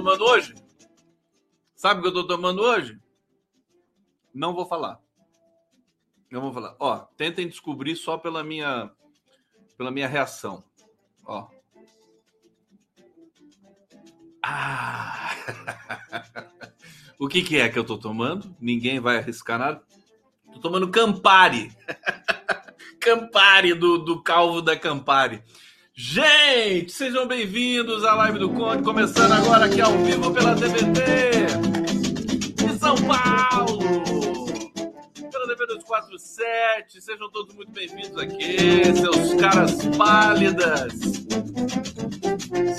tomando hoje? Sabe o que eu tô tomando hoje? Não vou falar. Não vou falar. Ó, tentem descobrir só pela minha pela minha reação. Ó. Ah! o que, que é que eu tô tomando? Ninguém vai arriscar nada. Tô tomando Campari. Campari do, do calvo da Campari. Gente, sejam bem-vindos à live do Conde, começando agora aqui ao vivo pela TVT de São Paulo. Pela TV 247, sejam todos muito bem-vindos aqui, seus caras pálidas,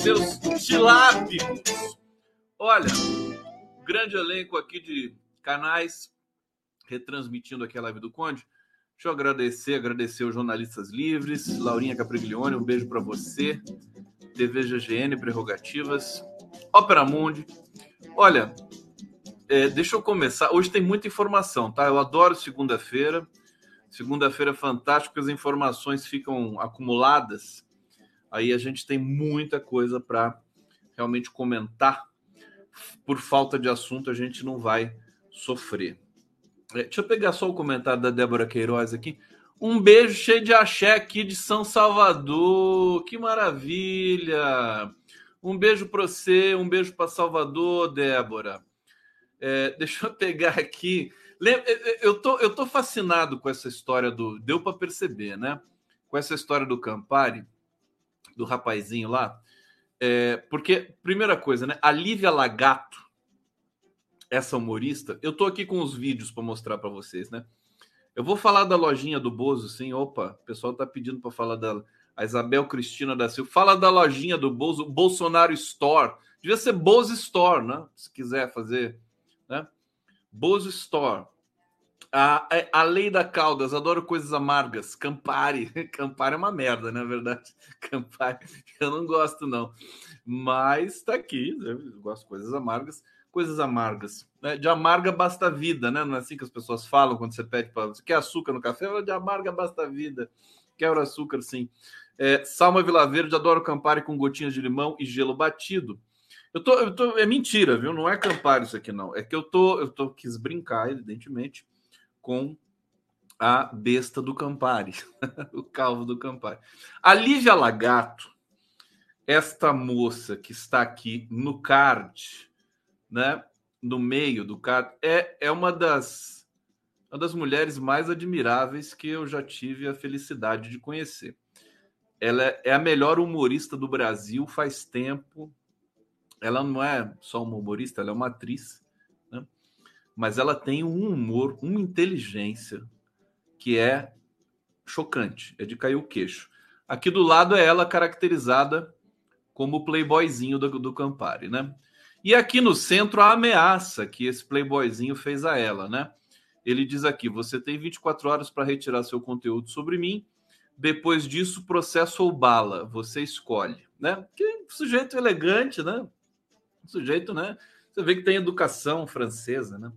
seus tilápicos. Olha, grande elenco aqui de canais retransmitindo aqui a live do Conde. Deixa eu agradecer, agradecer os jornalistas livres, Laurinha Capriglione, um beijo para você, TV GGN, Prerrogativas, Ópera Mundi. Olha, é, deixa eu começar. Hoje tem muita informação, tá? Eu adoro segunda-feira. Segunda-feira é fantástico, as informações ficam acumuladas. Aí a gente tem muita coisa para realmente comentar. Por falta de assunto, a gente não vai sofrer. É, deixa eu pegar só o comentário da Débora Queiroz aqui. Um beijo cheio de axé aqui de São Salvador. Que maravilha! Um beijo para você, um beijo para Salvador, Débora. É, deixa eu pegar aqui. É, é, eu tô, eu tô fascinado com essa história do. Deu para perceber, né? Com essa história do Campari, do rapazinho lá. É, porque, primeira coisa, né? A Lívia Lagato, essa humorista, eu tô aqui com os vídeos para mostrar para vocês, né? Eu vou falar da lojinha do Bozo, sim. Opa, o pessoal tá pedindo para falar dela. A Isabel Cristina da Silva. Fala da lojinha do Bozo, Bolsonaro Store. Devia ser Bozo Store, né? Se quiser fazer, né? Bozo Store. A, a Lei da Caldas, adoro coisas amargas. Campari. Campari é uma merda, na é verdade. Campari, eu não gosto, não. Mas tá aqui, eu gosto de coisas amargas coisas amargas. Né? De amarga basta a vida, né? Não é assim que as pessoas falam quando você pede para você quer açúcar no café? De amarga basta a vida. Quero açúcar, sim. É, Salma Verde, adoro Campari com gotinhas de limão e gelo batido. Eu tô, eu tô, é mentira, viu? Não é Campari isso aqui, não. É que eu tô, eu tô quis brincar, evidentemente, com a besta do Campari, o calvo do Campari. A Lívia Lagato, esta moça que está aqui no card, né, no meio do cara, é, é uma das uma das mulheres mais admiráveis que eu já tive a felicidade de conhecer. Ela é, é a melhor humorista do Brasil faz tempo. Ela não é só uma humorista, ela é uma atriz, né? mas ela tem um humor, uma inteligência que é chocante, é de cair o queixo. Aqui do lado é ela caracterizada como o playboyzinho do, do Campari, né? E aqui no centro, a ameaça que esse playboyzinho fez a ela, né? Ele diz aqui: você tem 24 horas para retirar seu conteúdo sobre mim. Depois disso, processo ou bala, você escolhe, né? Que sujeito elegante, né? Sujeito, né? Você vê que tem educação francesa, né?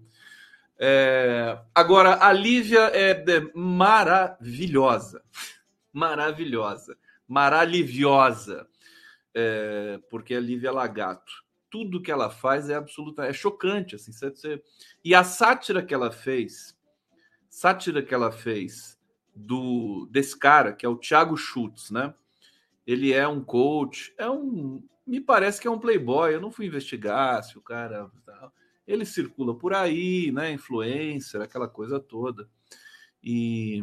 É... Agora, a Lívia é maravilhosa, maravilhosa, maravilhosa, é... porque a Lívia é Lagato tudo que ela faz é absoluta, é chocante, assim. Você. E a sátira que ela fez, sátira que ela fez do desse cara que é o Thiago Schultz, né? Ele é um coach, é um, me parece que é um playboy. Eu não fui investigar se o cara, ele circula por aí, né? Influencer, aquela coisa toda. E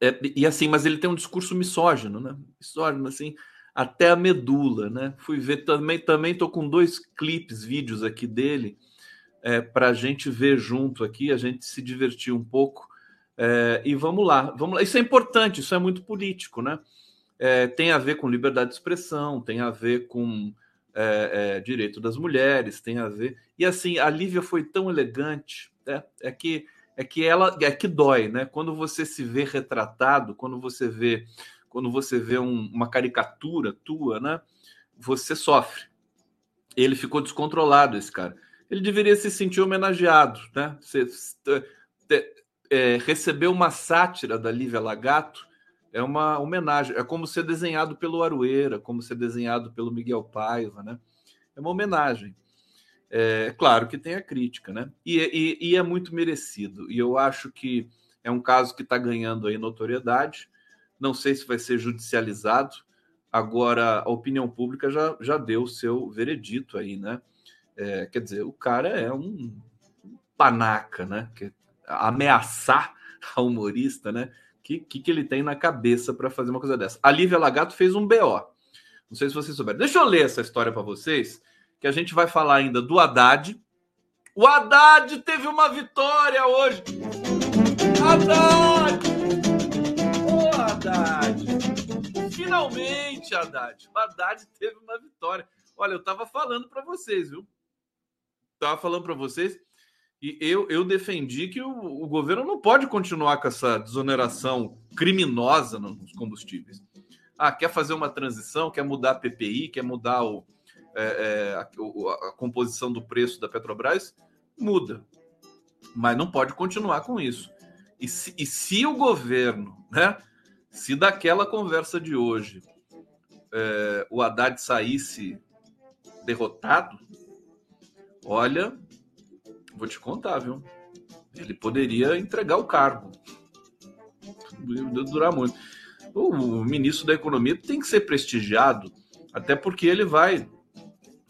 é, e assim, mas ele tem um discurso misógino, né? Misógino, assim até a medula, né? Fui ver também, também tô com dois clipes, vídeos aqui dele, é, para a gente ver junto aqui, a gente se divertir um pouco. É, e vamos lá, vamos lá. Isso é importante, isso é muito político, né? É, tem a ver com liberdade de expressão, tem a ver com é, é, direito das mulheres, tem a ver. E assim, a Lívia foi tão elegante, né? é que é que ela é que dói, né? Quando você se vê retratado, quando você vê quando você vê um, uma caricatura tua, né? Você sofre. Ele ficou descontrolado, esse cara. Ele deveria se sentir homenageado, né? Você, é, receber uma sátira da Lívia Lagato é uma homenagem. É como ser desenhado pelo Arueira, como ser desenhado pelo Miguel Paiva, né? É uma homenagem. É claro que tem a crítica, né? E, e, e é muito merecido. E eu acho que é um caso que está ganhando aí notoriedade. Não sei se vai ser judicializado. Agora, a opinião pública já, já deu o seu veredito aí, né? É, quer dizer, o cara é um panaca, né? Que, ameaçar a humorista, né? O que, que, que, ele tem na cabeça para fazer uma coisa dessa? A Lívia Lagato fez um BO. Não sei se vocês souberam. Deixa eu ler essa história para vocês que a gente vai falar ainda do Haddad. O Haddad teve uma vitória hoje. Haddad! Finalmente, Haddad! O Haddad teve uma vitória. Olha, eu tava falando para vocês, viu? Tava falando para vocês e eu, eu defendi que o, o, governo não pode continuar com essa desoneração criminosa nos combustíveis. Ah, quer fazer uma transição, quer mudar a PPI, quer mudar o, é, é, a, a, composição do preço da Petrobras, muda. Mas não pode continuar com isso. E se, e se o governo, né, se daquela conversa de hoje é, o Haddad saísse derrotado, olha, vou te contar, viu? Ele poderia entregar o cargo. Durar muito. O ministro da Economia tem que ser prestigiado, até porque ele vai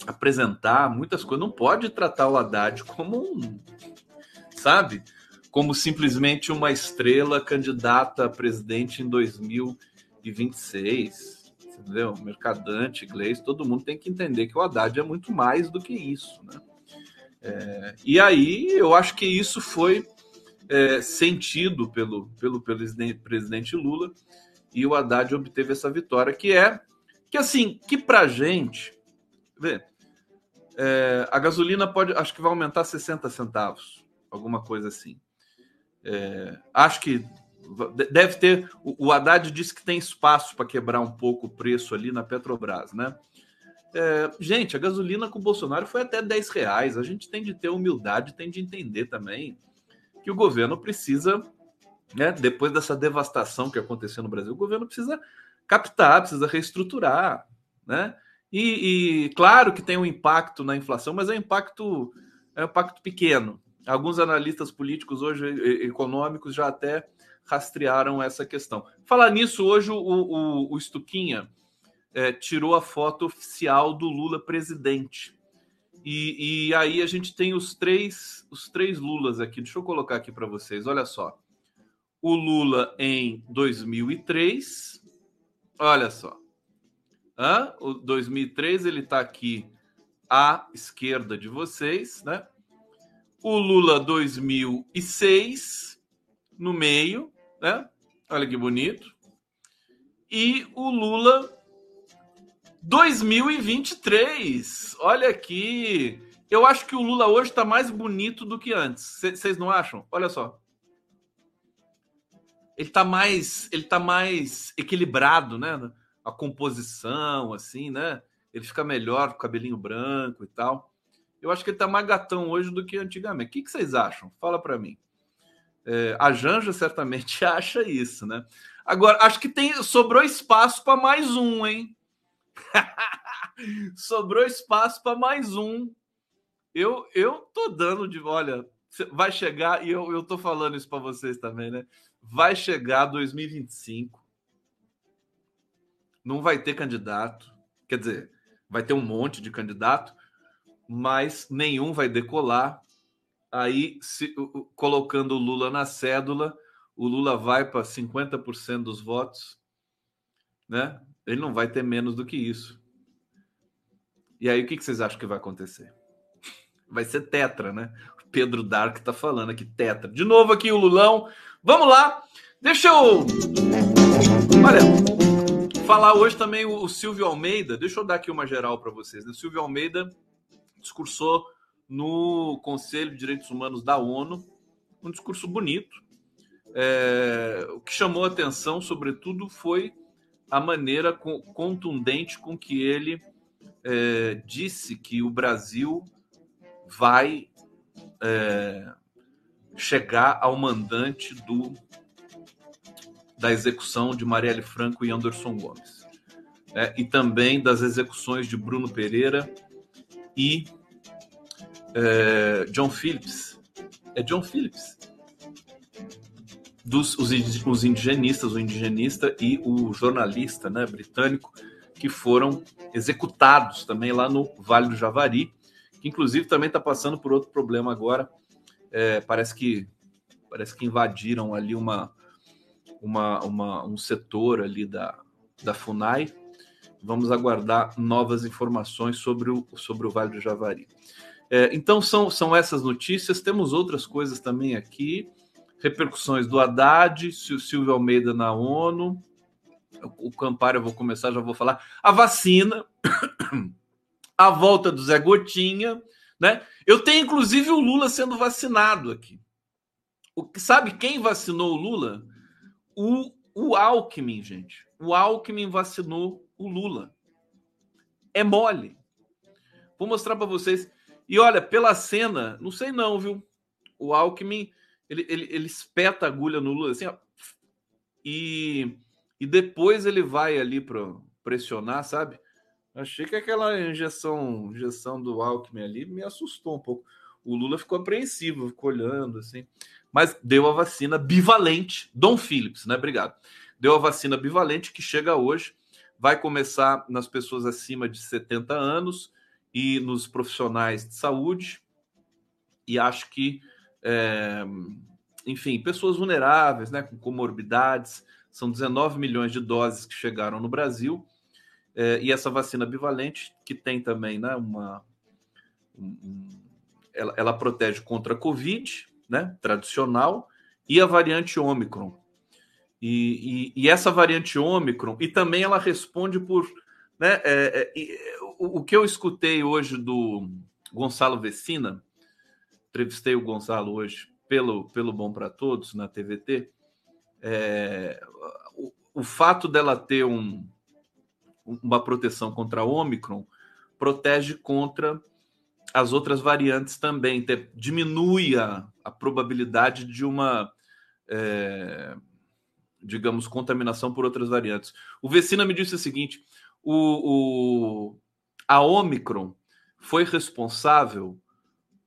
apresentar muitas coisas. Não pode tratar o Haddad como um, sabe? Como simplesmente uma estrela candidata a presidente em 2026. Entendeu? Mercadante, inglês, todo mundo tem que entender que o Haddad é muito mais do que isso, né? É, e aí eu acho que isso foi é, sentido pelo, pelo, pelo presidente Lula e o Haddad obteve essa vitória, que é que assim, que pra gente, vê, é, a gasolina pode, acho que vai aumentar 60 centavos, alguma coisa assim. É, acho que deve ter. O, Haddad disse que tem espaço para quebrar um pouco o preço ali na Petrobras, né? É, gente, a gasolina com o Bolsonaro foi até 10 reais. A gente tem de ter humildade, tem de entender também que o governo precisa, né, depois dessa devastação que aconteceu no Brasil, o governo precisa captar, precisa reestruturar, né? E, e, claro que tem um impacto na inflação, mas é um impacto, é um impacto pequeno. Alguns analistas políticos hoje, econômicos, já até rastrearam essa questão. Falar nisso, hoje o, o, o Stuquinha é, tirou a foto oficial do Lula presidente. E, e, aí a gente tem os três, os três Lulas aqui. Deixa eu colocar aqui para vocês. Olha só. O Lula em 2003. Olha só. Hã? O 2003 ele está aqui à esquerda de vocês, né? O Lula 2006 no meio, né? Olha que bonito. E o Lula 2023. Olha aqui. Eu acho que o Lula hoje está mais bonito do que antes. Vocês não acham? Olha só. Ele está mais, ele tá mais equilibrado, né? a composição, assim, né? Ele fica melhor com o cabelinho branco e tal. Eu acho que ele tá mais gatão hoje do que antigamente. O que vocês acham? Fala para mim. É, a Janja certamente acha isso, né? Agora, acho que tem sobrou espaço para mais um, hein? sobrou espaço para mais um. Eu eu tô dando de, olha, vai chegar e eu, eu tô falando isso para vocês também, né? Vai chegar 2025 não vai ter candidato. Quer dizer, vai ter um monte de candidato, mas nenhum vai decolar. Aí, se, colocando o Lula na cédula, o Lula vai para 50% dos votos, né? Ele não vai ter menos do que isso. E aí, o que vocês acham que vai acontecer? Vai ser tetra, né? O Pedro Dark tá falando aqui, tetra. De novo aqui o Lulão. Vamos lá. Deixa eu. Olha, Falar hoje também o, Silvio Almeida, deixa eu dar aqui uma geral para vocês. Né? O Silvio Almeida discursou no Conselho de Direitos Humanos da ONU, um discurso bonito. É, o que chamou atenção, sobretudo, foi a maneira contundente com que ele é, disse que o Brasil vai é, chegar ao mandante do, da execução de Marielle Franco e Anderson Gomes. É, e também das execuções de Bruno Pereira e é, John Phillips. É John Phillips. Dos os, os indigenistas, o indigenista e o jornalista né, britânico, que foram executados também lá no Vale do Javari, que inclusive também está passando por outro problema agora. É, parece que parece que invadiram ali uma, uma, uma, um setor ali da, da FUNAI. Vamos aguardar novas informações sobre o, sobre o Vale do Javari. É, então são, são essas notícias. Temos outras coisas também aqui. Repercussões do Haddad, Silvio Almeida na ONU. O Campari eu vou começar, já vou falar. A vacina, a volta do Zé Gotinha, né? Eu tenho inclusive o Lula sendo vacinado aqui. O, sabe quem vacinou o Lula? O, o Alckmin, gente. O Alckmin vacinou o Lula. É mole. Vou mostrar para vocês. E olha, pela cena, não sei não, viu? O Alckmin, ele, ele, ele espeta a agulha no Lula assim, ó, e, e depois ele vai ali para pressionar, sabe? Achei que aquela injeção, injeção do Alckmin ali me assustou um pouco. O Lula ficou apreensivo, ficou olhando assim. Mas deu a vacina bivalente, Dom Phillips, né? Obrigado. Deu a vacina bivalente que chega hoje, vai começar nas pessoas acima de 70 anos e nos profissionais de saúde, e acho que, é, enfim, pessoas vulneráveis, né, com comorbidades, são 19 milhões de doses que chegaram no Brasil, é, e essa vacina bivalente, que tem também né, uma. Um, ela, ela, protege contra a Covid, né, tradicional, e a variante Ômicron. E, e, e, essa variante Ômicron, e também ela responde por. Né, é, é, o, que eu escutei hoje do Gonçalo Vecina, entrevistei o Gonçalo hoje pelo, pelo Bom para Todos na TVT, é, o, o, fato dela ter um, uma proteção contra a Omicron protege contra as outras variantes também, ter, diminui a, a, probabilidade de uma, é, digamos, contaminação por outras variantes. O Vecina me disse o seguinte: o, o, a Omicron foi responsável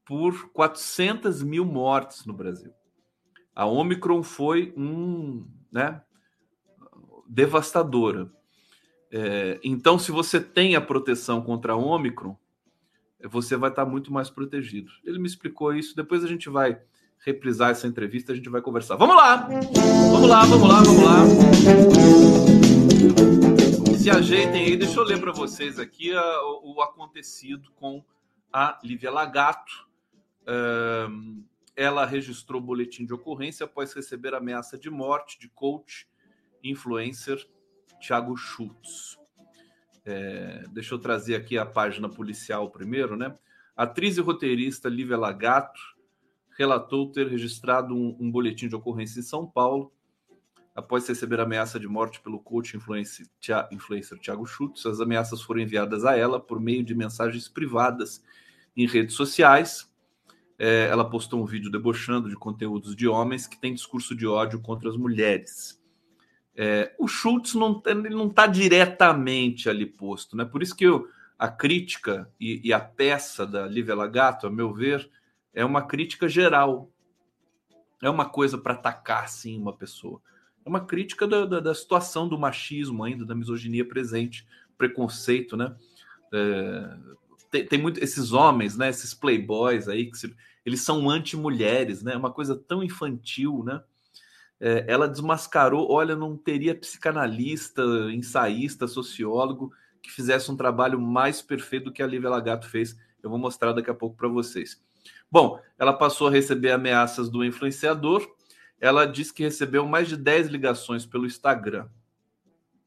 por 400 mil mortes no Brasil. A Omicron foi um, né, devastadora. É, então, se você tem a proteção contra a Omicron, você vai estar muito mais protegido. Ele me explicou isso. Depois a gente vai reprisar essa entrevista, a gente vai conversar. Vamos lá! Vamos lá, vamos lá, vamos lá se ajeitem aí. Deixa eu ler para vocês aqui o, o, acontecido com a Lívia Lagato. Ela registrou boletim de ocorrência após receber ameaça de morte de coach influencer Thiago Schultz. É, deixa eu trazer aqui a página policial primeiro, né? Atriz e roteirista Lívia Lagato relatou ter registrado um, um boletim de ocorrência em São Paulo após receber ameaça de morte pelo coach influencer, Thiago Schultz. As ameaças foram enviadas a ela por meio de mensagens privadas em redes sociais. É, ela postou um vídeo debochando de conteúdos de homens que têm discurso de ódio contra as mulheres. É, o Schultz não está diretamente ali posto, né? Por isso que eu, a crítica e, e, a peça da Lívia Lagato, a meu ver, é uma crítica geral. É uma coisa para atacar, sim, uma pessoa é uma crítica da, da, da, situação do machismo ainda, da misoginia presente, preconceito, né? É, tem, tem muito esses homens, né? Esses playboys aí que se, eles são anti-mulheres, né? É uma coisa tão infantil, né? É, ela desmascarou, olha, não teria psicanalista, ensaísta, sociólogo que fizesse um trabalho mais perfeito do que a Lívia Lagato fez. Eu vou mostrar daqui a pouco para vocês. Bom, ela passou a receber ameaças do influenciador, ela disse que recebeu mais de 10 ligações pelo Instagram.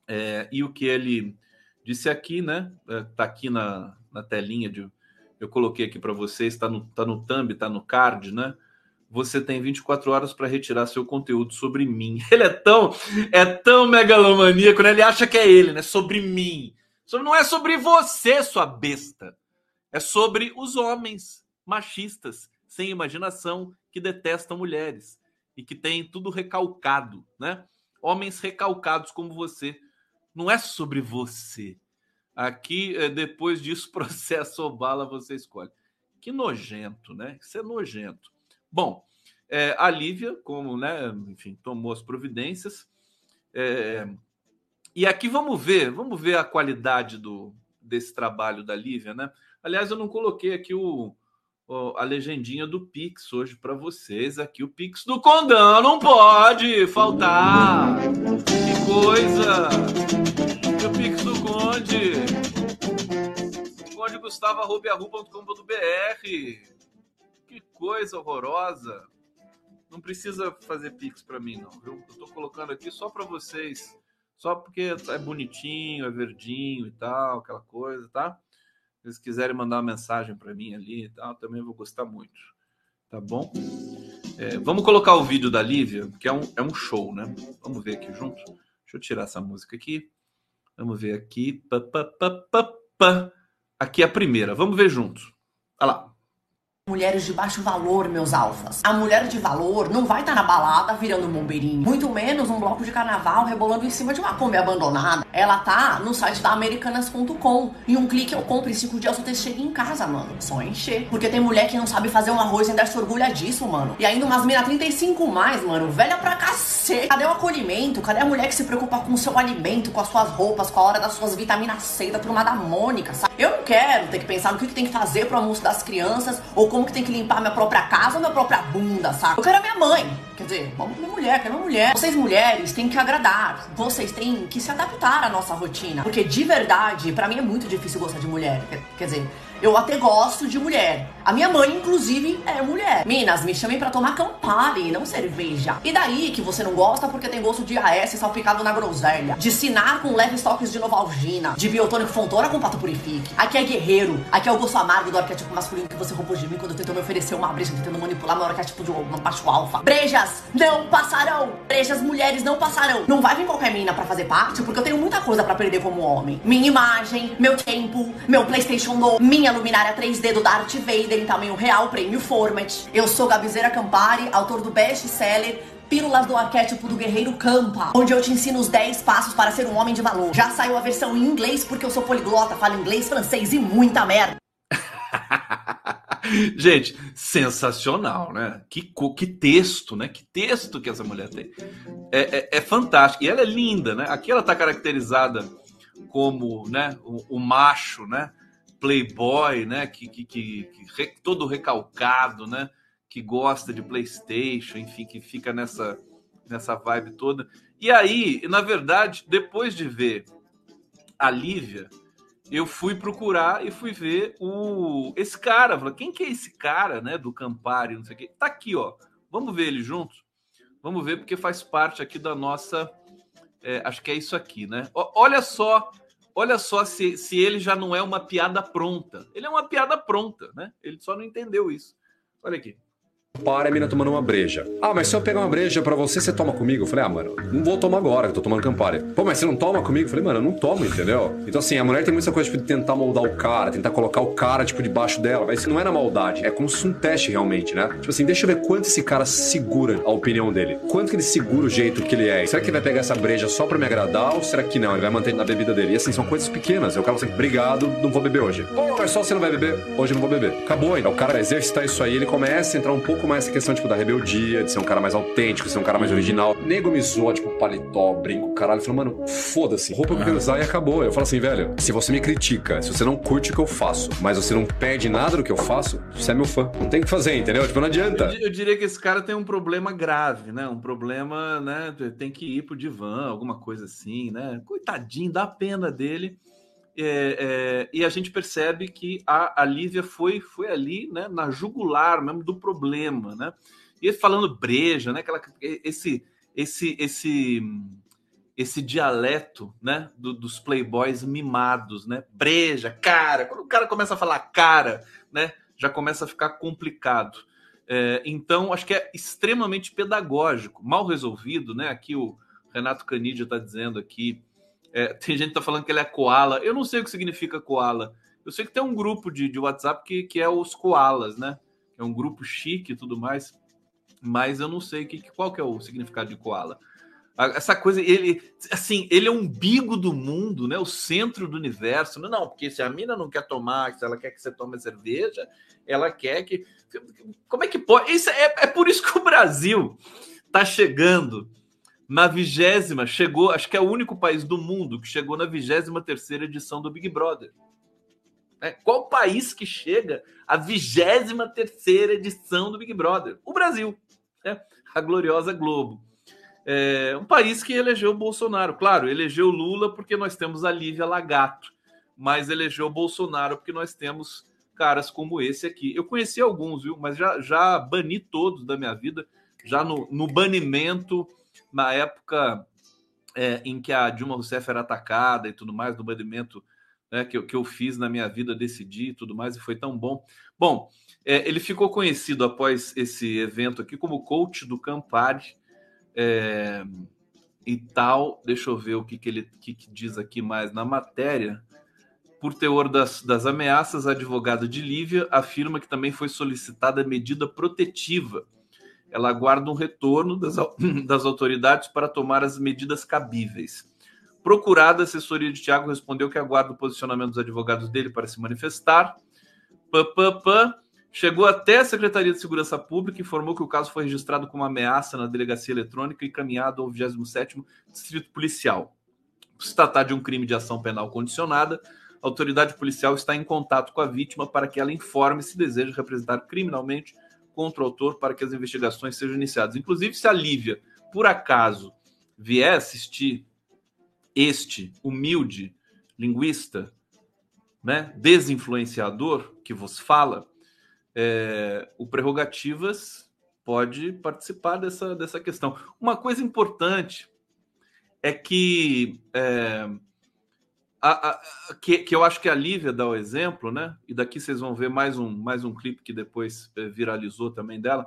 É, e o que ele disse aqui, né? Está é, aqui na, na telinha de. Eu coloquei aqui para vocês, está no, tá no thumb, está no card, né? você tem 24 horas para retirar seu conteúdo sobre mim. Ele é tão é tão megalomaníaco, né? Ele acha que é ele, né? Sobre mim. Não é sobre você, sua besta. É sobre os homens machistas, sem imaginação, que detestam mulheres e que têm tudo recalcado, né? Homens recalcados como você. Não é sobre você. Aqui, eh, depois disso, processo ou bala, você escolhe. Que nojento, né? Isso é nojento. Bom, é, a Lívia, como, né, enfim, tomou as providências. É, e aqui vamos ver, vamos ver a qualidade do, desse trabalho da Lívia, né? Aliás, eu não coloquei aqui o a legendinha do Pix hoje para vocês. Aqui o Pix do Condão não pode faltar. Que coisa! E o Pix do Conde. Conde Gustavo.com.br. Que coisa horrorosa. Não precisa fazer Pix para mim, não? Eu estou colocando aqui só para vocês só porque é bonitinho, é verdinho e tal, aquela coisa, tá? Eles quiserem mandar uma mensagem para mim ali e tal, também vou gostar muito, tá bom? É, vamos colocar o vídeo da Lívia, que é um, é um show, né? Vamos ver aqui junto. Deixa eu tirar essa música aqui. Vamos ver aqui. Pá, pá, pá, aqui é a primeira. Vamos ver junto. Olha lá. Mulheres de baixo valor, meus alfas. A mulher de valor não vai estar tá na balada virando um bombeirinho. Muito menos um bloco de carnaval rebolando em cima de uma Kombi abandonada. Ela tá no site da Americanas.com. Em um clique eu compro, em cinco dias eu te chego em casa, mano. Só encher. Porque tem mulher que não sabe fazer um arroz e ainda se orgulha disso, mano. E ainda umas mina 35 mais, mano. Velha pra cacete. Cadê o acolhimento? Cadê a mulher que se preocupa com o seu alimento, com as suas roupas, com a hora das suas vitaminas C da turma da Mônica, sabe? Eu não quero ter que pensar no que, que tem que fazer pro almoço das crianças ou como que tem que limpar minha própria casa ou minha própria bunda, sabe? Eu quero a minha mãe. Quer dizer, vamos minha mulher, quero uma mulher. Vocês mulheres têm que agradar. Vocês têm que se adaptar à nossa rotina. Porque de verdade, para mim é muito difícil gostar de mulher. Quer dizer, eu até gosto de mulher. A minha mãe, inclusive, é mulher. Minas, me chamem para tomar Campari, não cerveja. E daí que você não gosta porque tem gosto de AS salpicado na groselha. De sinar com leves toques de novalgina. De biotônico fontora com pato purifique. Aqui é guerreiro. Aqui é o gosto amargo do arquétipo masculino que você roubou de mim quando tentou me oferecer uma breja tentando manipular meu arquétipo de um macho alfa. Brejas não passarão. Brejas mulheres não passarão. Não vai vir qualquer mina para fazer parte porque eu tenho muita coisa para perder como homem. Minha imagem, meu tempo, meu Playstation novo, minha minha luminária 3D do Darth Vader em tamanho real, prêmio Format. Eu sou Gabizeira Campari, autor do best-seller Pílulas do Arquétipo do Guerreiro Campa, onde eu te ensino os 10 passos para ser um homem de valor. Já saiu a versão em inglês porque eu sou poliglota, falo inglês, francês e muita merda. Gente, sensacional, né? Que, que texto, né? Que texto que essa mulher tem. É, é, é fantástico. E ela é linda, né? Aqui ela está caracterizada como né, o, o macho, né? Playboy, né? Que, que, que, que, todo recalcado, né? Que gosta de PlayStation, enfim, que fica nessa nessa vibe toda. E aí, na verdade, depois de ver a Lívia, eu fui procurar e fui ver o esse cara. Falei, quem que é esse cara, né? Do Campari, não sei o quê. Tá aqui, ó. Vamos ver ele junto. Vamos ver porque faz parte aqui da nossa. É, acho que é isso aqui, né? olha só Olha só se, se ele já não é uma piada pronta. Ele é uma piada pronta, né? Ele só não entendeu isso. Olha aqui. Para a mina tomando uma breja. Ah, mas se eu pegar uma breja para você, você toma comigo? Eu falei, ah, mano, não vou tomar agora, que eu tô tomando Campari. Pô, mas você não toma comigo? Eu falei, mano, eu não tomo, entendeu? Então, assim, a mulher tem muita coisa tipo, de tentar moldar o cara, tentar colocar o cara, tipo, debaixo dela. Mas isso não é na maldade, é como se um teste realmente, né? Tipo assim, deixa eu ver quanto esse cara segura a opinião dele. Quanto que ele segura o jeito que ele é. Será que ele vai pegar essa breja só pra me agradar ou será que não? Ele vai manter na bebida dele. E assim, são coisas pequenas. Eu quero assim, obrigado, não vou beber hoje. Pô, mas só você não vai beber? Hoje eu não vou beber. Acabou ainda. O cara exercitar isso aí, ele começa a entrar um pouco mais essa questão, tipo, da rebeldia, de ser um cara mais autêntico, ser um cara mais original. Nego me zoa, tipo, paletó, brinco, caralho. Falou, mano, foda-se, roupa eu quero usar e acabou. Eu falo assim, velho, se você me critica, se você não curte o que eu faço, mas você não perde nada do que eu faço, você é meu fã. Não tem o que fazer, entendeu? Tipo, não adianta. Eu, eu diria que esse cara tem um problema grave, né? Um problema, né? Tem que ir pro divã, alguma coisa assim, né? Coitadinho, dá pena dele. É, é, e a gente percebe que a, a Lívia foi, foi ali né, na jugular mesmo do problema, né? E falando breja, né? Aquela, esse, esse, esse, esse dialeto, né? Do, dos playboys mimados, né? Breja, cara. Quando o cara começa a falar cara, né? Já começa a ficar complicado. É, então, acho que é extremamente pedagógico, mal resolvido, né? Aqui o Renato Canidia está dizendo aqui. É, tem gente que está falando que ele é koala. Eu não sei o que significa koala. Eu sei que tem um grupo de, de WhatsApp que, que é os koalas, né? É um grupo chique e tudo mais. Mas eu não sei que, qual que é o significado de koala. Essa coisa, ele, assim, ele é um umbigo do mundo, né? O centro do universo. Não, porque se a mina não quer tomar, se ela quer que você tome cerveja, ela quer que. Como é que pode? Isso é, é por isso que o Brasil está chegando na vigésima, chegou, acho que é o único país do mundo que chegou na vigésima terceira edição do Big Brother. É, qual país que chega à vigésima terceira edição do Big Brother? O Brasil, né? a gloriosa Globo. É um país que elegeu o Bolsonaro. Claro, elegeu Lula porque nós temos a Lívia Lagato, mas elegeu o Bolsonaro porque nós temos caras como esse aqui. Eu conheci alguns, viu? Mas já, já bani todos da minha vida, já no, no banimento, na época é, em que a Dilma Rousseff era atacada e tudo mais, no banimento né, que, eu, que eu fiz na minha vida, decidi e tudo mais, e foi tão bom. Bom, é, ele ficou conhecido após esse evento aqui como coach do Campari é, e tal. Deixa eu ver o que, que ele que, que diz aqui mais na matéria. Por teor das, das ameaças, a advogada de Lívia afirma que também foi solicitada medida protetiva. Ela aguarda um retorno das, das autoridades para tomar as medidas cabíveis. Procurada, a assessoria de Tiago respondeu que aguarda o posicionamento dos advogados dele para se manifestar. Pã, pã, pã. Chegou até a Secretaria de Segurança Pública e informou que o caso foi registrado como ameaça na delegacia eletrônica e encaminhado ao 27º Distrito Policial. Se tratar de um crime de ação penal condicionada, a autoridade policial está em contato com a vítima para que ela informe se deseja representar criminalmente contra o autor para que as investigações sejam iniciadas. Inclusive, se a Lívia, por acaso, vier assistir este humilde linguista, né, desinfluenciador que vos fala, é, o Prerrogativas pode participar dessa, dessa questão. Uma coisa importante é que, é, a, a, que, que eu acho que a Lívia dá o exemplo, né? E daqui vocês vão ver mais um, mais um clipe que depois é, viralizou também dela.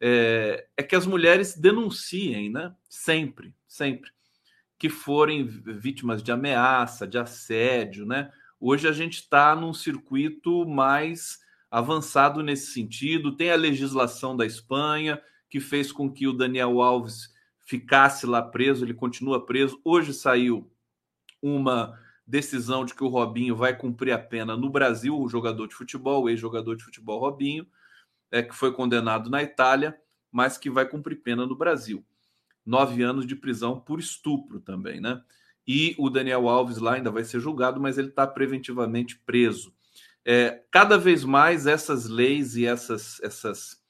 É, é, que as mulheres denunciem, né? Sempre, sempre, que forem vítimas de ameaça, de assédio, né? Hoje a gente está num circuito mais avançado nesse sentido. Tem a legislação da Espanha, que fez com que o Daniel Alves ficasse lá preso, ele continua preso. Hoje saiu uma decisão de que o Robinho vai cumprir a pena no Brasil, o jogador de futebol, o ex-jogador de futebol Robinho, é, que foi condenado na Itália, mas que vai cumprir pena no Brasil. Nove anos de prisão por estupro também, né? E o Daniel Alves lá ainda vai ser julgado, mas ele está preventivamente preso. É, cada vez mais essas leis e essas, essas,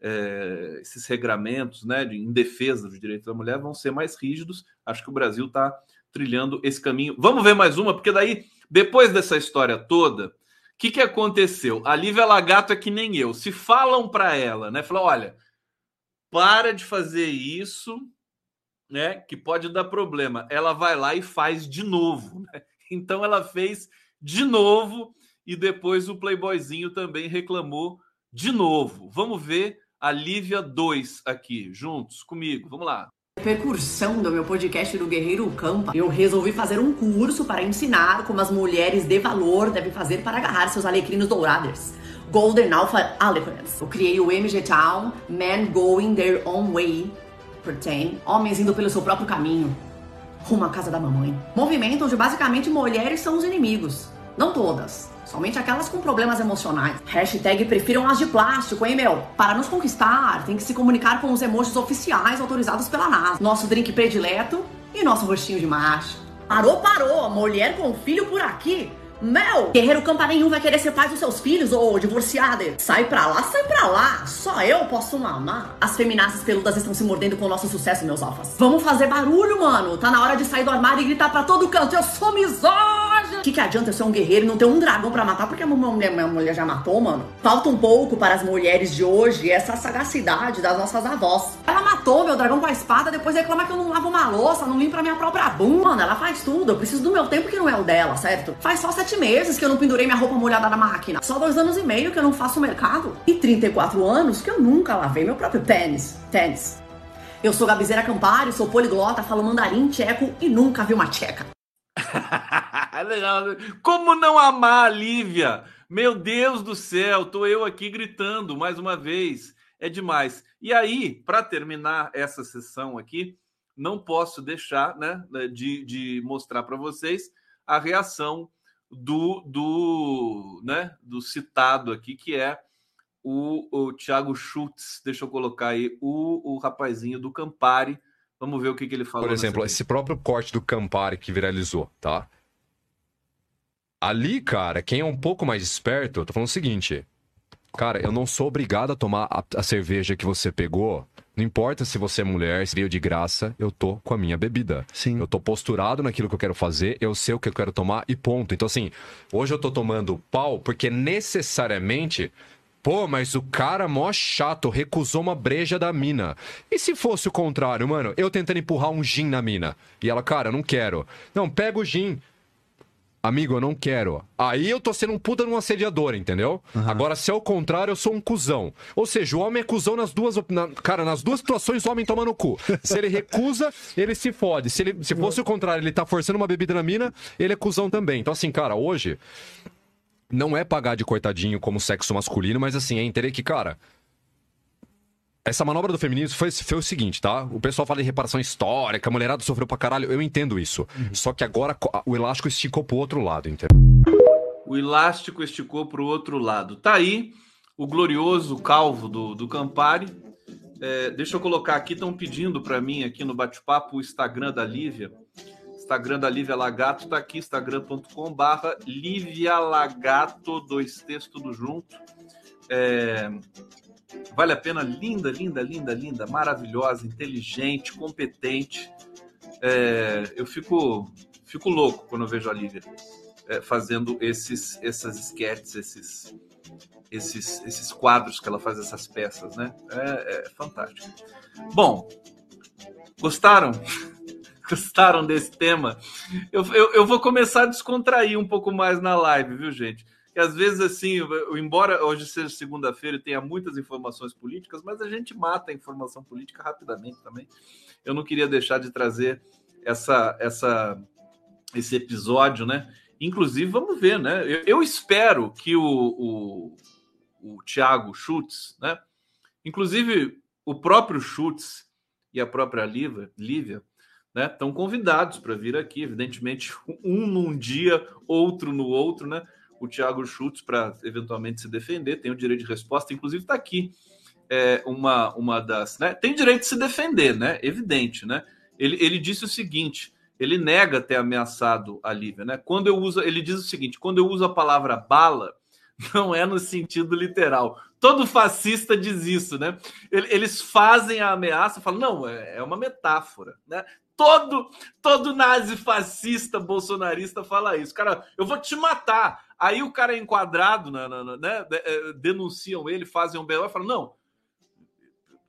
é, esses regramentos né, de, em defesa dos direitos da mulher vão ser mais rígidos. Acho que o Brasil está trilhando esse caminho. Vamos ver mais uma, porque daí, depois dessa história toda, o que, que aconteceu? A Lívia Lagato é que nem eu. Se falam para ela, né? Falam, olha, para de fazer isso, né? Que pode dar problema. Ela vai lá e faz de novo. Né? Então ela fez de novo e depois o Playboyzinho também reclamou de novo. Vamos ver a Lívia 2 aqui, juntos comigo. Vamos lá. Repercussão do meu podcast do Guerreiro Campa, eu resolvi fazer um curso para ensinar como as mulheres de valor devem fazer para agarrar seus alecrinos dourados. Golden Alpha Alecrins. Eu criei o MG Town, Men Going Their Own Way, Pretend, homens indo pelo seu próprio caminho, rumo à casa da mamãe. Movimento onde basicamente mulheres são os inimigos. Não todas, Somente aquelas com problemas emocionais. Hashtag prefiram as de plástico, hein, meu? Para nos conquistar, tem que se comunicar com os emojis oficiais autorizados pela NASA. Nosso drink predileto e nosso rostinho de macho. Parou, parou! Mulher com filho por aqui? Mel! Guerreiro campa nenhum vai querer ser pai dos seus filhos, ô divorciada. Sai pra lá, sai pra lá. Só eu posso mamar. As feminazes peludas estão se mordendo com o nosso sucesso, meus alfas. Vamos fazer barulho, mano. Tá na hora de sair do armário e gritar pra todo canto. Eu sou misógino! O que, que adianta eu ser um guerreiro e não ter um dragão para matar porque a mulher, minha mulher já matou, mano? Falta um pouco para as mulheres de hoje essa sagacidade das nossas avós. Ela matou meu dragão com a espada, depois reclama que eu não lavo uma louça, não limpo a minha própria bunda. Mano, ela faz tudo. Eu preciso do meu tempo que não é o dela, certo? Faz só sete meses que eu não pendurei minha roupa molhada na máquina. Só dois anos e meio que eu não faço mercado. E 34 anos que eu nunca lavei meu próprio tênis. Tênis. Eu sou Gabizeira Campari, sou poliglota, falo mandarim, tcheco e nunca vi uma tcheca. Como não amar a Lívia? Meu Deus do céu, tô eu aqui gritando mais uma vez. É demais. E aí, para terminar essa sessão aqui, não posso deixar né, de, de mostrar para vocês a reação do, do, né, do citado aqui, que é o, o Thiago Schultz, deixa eu colocar aí, o, o rapazinho do Campari. Vamos ver o que, que ele falou. Por exemplo, esse próprio corte do Campari que viralizou, tá? Ali, cara, quem é um pouco mais esperto, eu tô falando o seguinte. Cara, eu não sou obrigado a tomar a, a cerveja que você pegou não importa se você é mulher, se veio de graça, eu tô com a minha bebida. Sim. Eu tô posturado naquilo que eu quero fazer, eu sei o que eu quero tomar e ponto. Então, assim, hoje eu tô tomando pau porque necessariamente Pô, mas o cara mó chato recusou uma breja da mina. E se fosse o contrário, mano? Eu tentando empurrar um gin na mina. E ela, cara, não quero. Não, pega o gin. Amigo, eu não quero. Aí eu tô sendo um puta num assediador, entendeu? Uhum. Agora, se é o contrário, eu sou um cuzão. Ou seja, o homem é cuzão nas duas. Na, cara, nas duas situações, o homem toma no cu. Se ele recusa, ele se fode. Se, ele, se fosse o contrário, ele tá forçando uma bebida na mina, ele é cuzão também. Então, assim, cara, hoje. Não é pagar de coitadinho como sexo masculino, mas assim, é entender que, cara, essa manobra do feminismo foi, foi, o seguinte, tá? O pessoal fala de reparação histórica, a mulherada sofreu pra caralho. Eu entendo isso. Uhum. Só que agora o elástico esticou pro outro lado, entendeu? O elástico esticou pro outro lado. Tá aí o glorioso calvo do, do Campari. É, deixa eu colocar aqui, estão pedindo para mim aqui no bate-papo o Instagram da Lívia. Instagram da Lívia Lagato tá aqui, instagram.com barra Lívia Lagato, dois textos tudo junto. É, Vale a pena, linda, linda, linda, linda, maravilhosa, inteligente, competente. É, eu fico, fico louco quando eu vejo a Lívia é, fazendo esses, essas sketches, esses, esses, esses quadros que ela faz, essas peças, né? É, é fantástico. Bom, gostaram? Gostaram desse tema? Eu, eu, eu vou começar a descontrair um pouco mais na live, viu, gente? que às vezes, assim, embora hoje seja segunda-feira e tenha muitas informações políticas, mas a gente mata a informação política rapidamente também. Eu não queria deixar de trazer essa, essa, esse episódio, né? Inclusive, vamos ver, né? Eu, eu espero que o, o, o Thiago Schultz, né? Inclusive, o próprio Schultz e a própria Lívia, Lívia né? Estão convidados para vir aqui, evidentemente, um num dia, outro no outro, né? o Thiago Schultz para eventualmente se defender, tem o direito de resposta, inclusive está aqui é, uma, uma das. Né? Tem direito de se defender, né? Evidente, né? Ele, ele disse o seguinte: ele nega ter ameaçado a Lívia, né? Quando eu uso, ele diz o seguinte: quando eu uso a palavra bala, não é no sentido literal. Todo fascista diz isso, né? Eles fazem a ameaça, falam, não, é, é uma metáfora, né? Todo, todo nazi fascista bolsonarista fala isso. Cara, eu vou te matar. Aí o cara é enquadrado, na, na, na, né? É, denunciam ele, fazem um BO e não,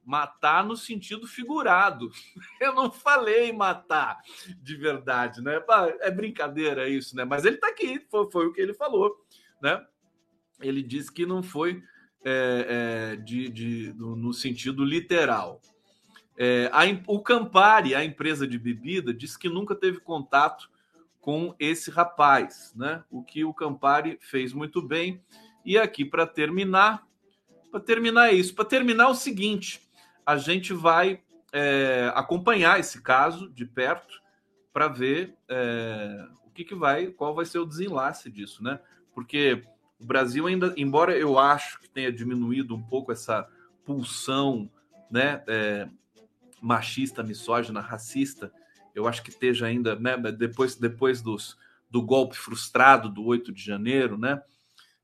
matar no sentido figurado. Eu não falei matar de verdade, né? É brincadeira isso, né? Mas ele tá aqui, foi, foi o que ele falou, né? Ele disse que não foi é, é, de, de, no sentido literal. É, a, o Campari, a empresa de bebida, disse que nunca teve contato com esse rapaz, né? O que o Campari fez muito bem. E aqui para terminar, para terminar isso, para terminar o seguinte, a gente vai é, acompanhar esse caso de perto para ver é, o que, que vai, qual vai ser o desenlace disso, né? Porque o Brasil ainda, embora eu acho que tenha diminuído um pouco essa pulsão, né? É, machista, misógina, racista, eu acho que esteja ainda, né, depois, depois dos, do golpe frustrado do 8 de janeiro, né,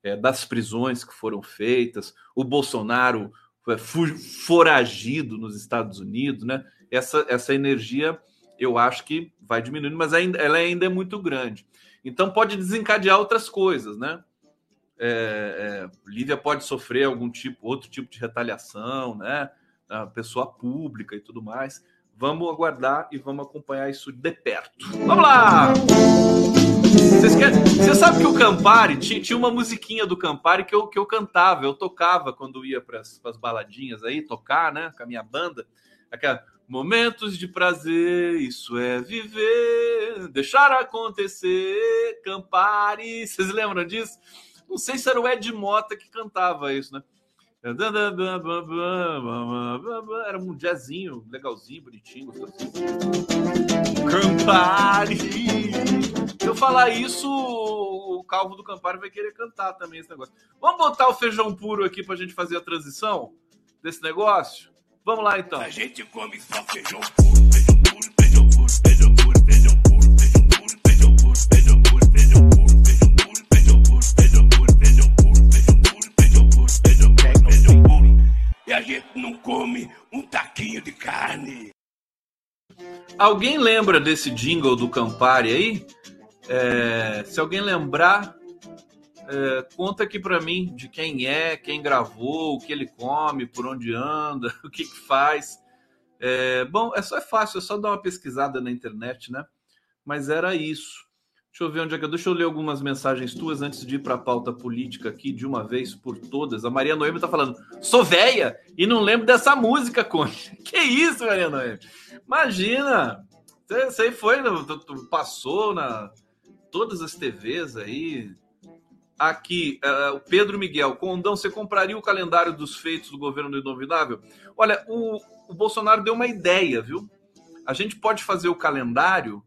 é, das prisões que foram feitas, o Bolsonaro é, foragido nos Estados Unidos, né, essa, essa energia eu acho que vai diminuindo, mas ainda, ela ainda é muito grande. Então pode desencadear outras coisas, né? É, é, Lívia pode sofrer algum tipo, outro tipo de retaliação, né? A pessoa pública e tudo mais. Vamos aguardar e vamos acompanhar isso de perto. Vamos lá! Você sabe que o Campari tinha, tinha, uma musiquinha do Campari que eu, que eu cantava, eu tocava quando ia para as baladinhas aí, tocar, né? Com a minha banda. Aquela, Momentos de prazer, isso é viver, deixar acontecer, Campari. Vocês lembram disso? Não sei se era o Ed Mota que cantava isso, né? Era um jazzinho legalzinho, bonitinho. Campari! Se eu falar isso, o calvo do Campari vai querer cantar também esse negócio. Vamos botar o feijão puro aqui para a gente fazer a transição desse negócio? Vamos lá então. A gente come só feijão puro, E a gente não come um taquinho de carne. Alguém lembra desse jingle do Campari aí? É, se alguém lembrar, é, conta aqui para mim de quem é, quem gravou, o que ele come, por onde anda, o que, que faz. É, bom, é só é fácil, é só dar uma pesquisada na internet, né? Mas era isso. Deixa eu ver onde é que eu. Deixa eu ler algumas mensagens tuas antes de ir para a pauta política aqui de uma vez por todas. A Maria Noemi tá falando: sou véia e não lembro dessa música, Conte. Que isso, Maria Noemi? Imagina! Você foi, passou na todas as TVs aí, aqui, uh, o Pedro Miguel, Condão, você compraria o calendário dos feitos do governo do Inovidável? Olha, o, o Bolsonaro deu uma ideia, viu? A gente pode fazer o calendário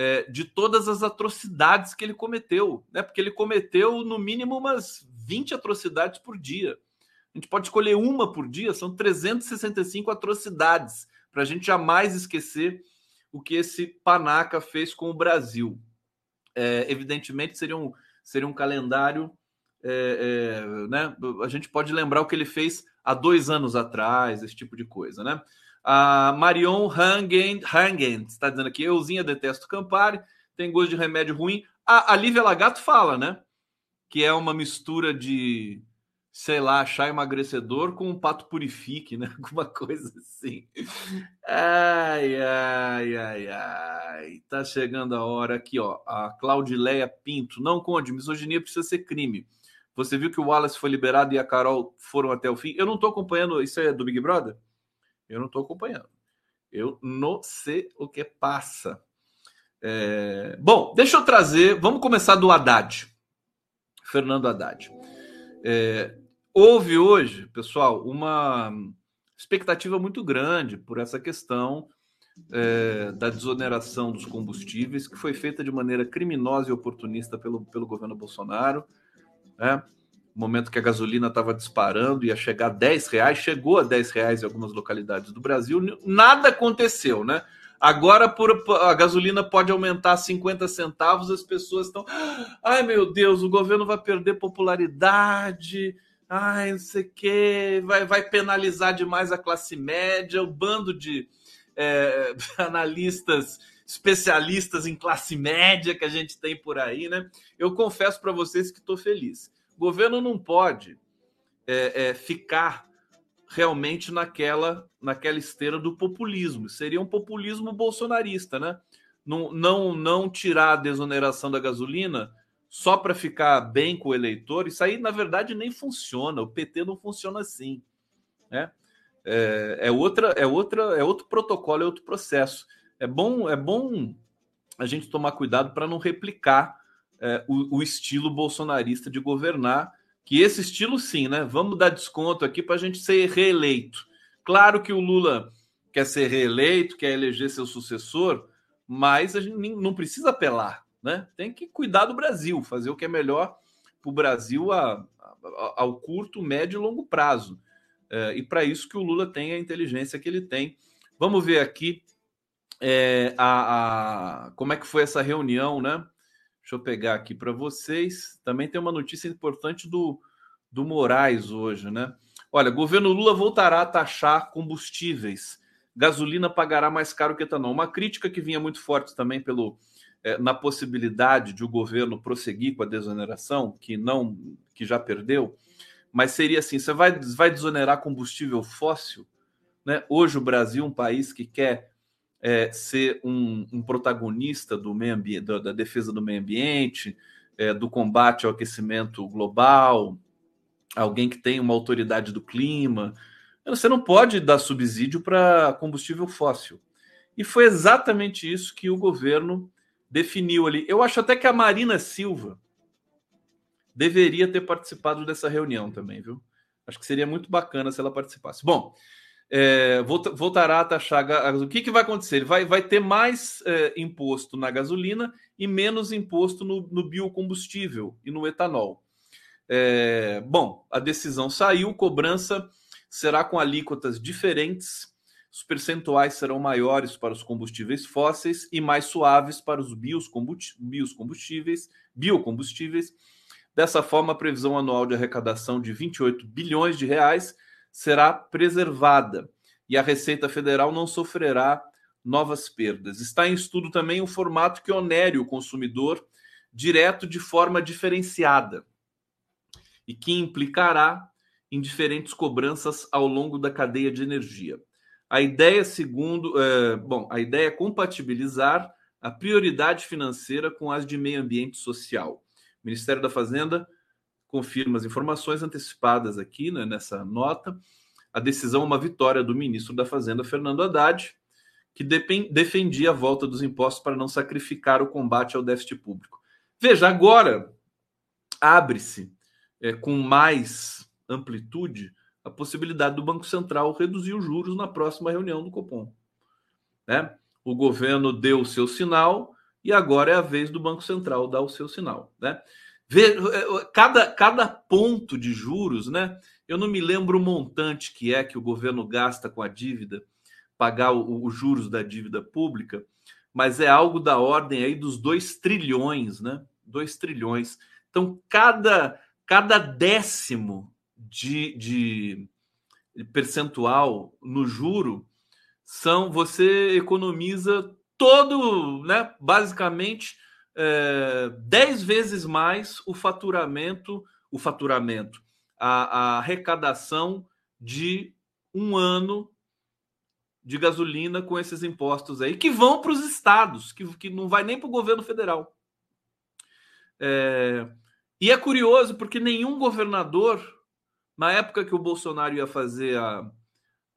é, de todas as atrocidades que ele cometeu, né? Porque ele cometeu no mínimo umas 20 atrocidades por dia. A gente pode escolher uma por dia, são 365 atrocidades, para a gente jamais esquecer o que esse panaca fez com o Brasil. É, evidentemente, seriam seria um calendário. É, é, né? A gente pode lembrar o que ele fez há dois anos atrás, esse tipo de coisa, né? A Marion Hangen, Hangen está dizendo aqui: euzinha detesto Campari, tem gosto de remédio ruim. A, a Lívia Lagato fala, né? Que é uma mistura de sei lá, chá emagrecedor com um pato purifique, né? Alguma coisa assim. Ai, ai, ai, ai. Tá chegando a hora aqui, ó. A Claudileia Pinto. Não, Conde, misoginia precisa ser crime. Você viu que o Wallace foi liberado e a Carol foram até o fim? Eu não tô acompanhando. Isso é do Big Brother? Eu não tô acompanhando. Eu não sei o que passa. É... Bom, deixa eu trazer. Vamos começar do Haddad. Fernando Haddad. É, houve hoje, pessoal, uma expectativa muito grande por essa questão é, da desoneração dos combustíveis, que foi feita de maneira criminosa e oportunista pelo, pelo governo Bolsonaro. Né? Momento que a gasolina estava disparando, ia chegar a 10 reais, chegou a 10 reais em algumas localidades do Brasil, nada aconteceu, né? Agora por, a gasolina pode aumentar 50 centavos, as pessoas estão. Ai meu Deus, o governo vai perder popularidade ai, não sei o quê, vai, vai penalizar demais a classe média, o bando de é, analistas especialistas em classe média que a gente tem por aí, né? Eu confesso para vocês que estou feliz. O governo não pode é, é, ficar realmente naquela naquela esteira do populismo. Seria um populismo bolsonarista, né? Não, não, não tirar a desoneração da gasolina só para ficar bem com o eleitor, isso aí, na verdade, nem funciona. O PT não funciona assim. Né? É, é, outra, é, outra, é outro protocolo, é outro processo. É bom, é bom a gente tomar cuidado para não replicar é, o, o, estilo bolsonarista de governar, que esse estilo sim, né? Vamos dar desconto aqui para a gente ser reeleito. Claro que o Lula quer ser reeleito, quer eleger seu sucessor, mas a gente não precisa apelar né? Tem que cuidar do Brasil, fazer o que é melhor para o Brasil a, a, ao curto, médio e longo prazo. É, e para isso que o Lula tem a inteligência que ele tem. Vamos ver aqui é, a, a, como é que foi essa reunião, né? Deixa eu pegar aqui para vocês. Também tem uma notícia importante do, do Moraes hoje, né? Olha, governo Lula voltará a taxar combustíveis. gasolina pagará mais caro que etanol. Uma crítica que vinha muito forte também pelo é, na possibilidade de o governo prosseguir com a desoneração, que não que já perdeu, mas seria assim: você vai, vai desonerar combustível fóssil? Né? Hoje o Brasil, um país que quer é, ser um, um, protagonista do meio ambiente, da, da, defesa do meio ambiente, é, do combate ao aquecimento global, alguém que tem uma autoridade do clima. Você não pode dar subsídio para combustível fóssil. E foi exatamente isso que o governo definiu ali. Eu acho até que a Marina Silva deveria ter participado dessa reunião também, viu? Acho que seria muito bacana se ela participasse. Bom, é, voltará a taxar. O que, que vai acontecer? Ele vai, vai ter mais é, imposto na gasolina e menos imposto no, no biocombustível e no etanol. É, bom, a decisão saiu, cobrança será com alíquotas diferentes. Os percentuais serão maiores para os combustíveis fósseis e mais suaves para os biocombustíveis, biocombustíveis. Dessa forma, a previsão anual de arrecadação de 28 bilhões de reais será preservada e a Receita Federal não sofrerá novas perdas. Está em estudo também um formato que onere o consumidor direto de forma diferenciada e que implicará em diferentes cobranças ao longo da cadeia de energia. A ideia, segundo, é, bom, a ideia é compatibilizar a prioridade financeira com as de meio ambiente social. O Ministério da Fazenda confirma as informações antecipadas aqui né, nessa nota. A decisão é uma vitória do ministro da Fazenda, Fernando Haddad, que defendia a volta dos impostos para não sacrificar o combate ao déficit público. Veja, agora abre-se é, com mais amplitude a possibilidade do Banco Central reduzir os juros na próxima reunião do Copom. Né? O governo deu o seu sinal e agora é a vez do Banco Central dar o seu sinal. Né? É, cada, cada ponto de juros, né? Eu não me lembro o montante que é que o governo gasta com a dívida, pagar os juros da dívida pública, mas é algo da ordem aí dos 2 trilhões, né? 2 trilhões. Então, cada, cada décimo de, de percentual no juro são você economiza todo, né? Basicamente é, 10 vezes mais o faturamento, o faturamento, a, a arrecadação de um ano de gasolina com esses impostos aí, que vão para os estados, que, que não vai nem para o governo federal. É, e é curioso porque nenhum governador, na época que o Bolsonaro ia fazer a,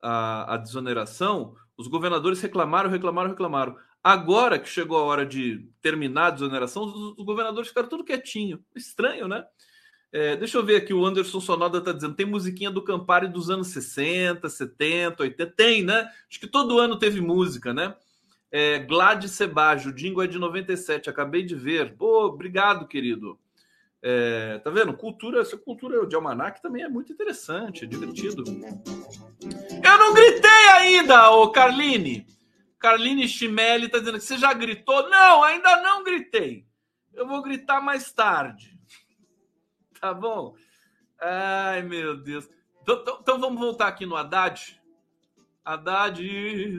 a, a desoneração, os governadores reclamaram, reclamaram, reclamaram. Agora que chegou a hora de terminar a desoneração, os, governadores ficaram tudo quietinho. Estranho, né? É, deixa eu ver aqui, o Anderson Sonoda está dizendo: tem musiquinha do Campari dos anos 60, 70, 80. Tem, né? Acho que todo ano teve música, né? É, Gladys Sebajo, Dingo é de 97, acabei de ver. Pô, obrigado, querido. É, tá vendo? Cultura, essa cultura de almanac também é muito interessante, é divertido. Eu não gritei ainda, ô Carline. Carline Chimelli está dizendo que você já gritou. Não, ainda não gritei. Eu vou gritar mais tarde. Tá bom? Ai, meu Deus. Então, então, então vamos voltar aqui no Haddad. Haddad,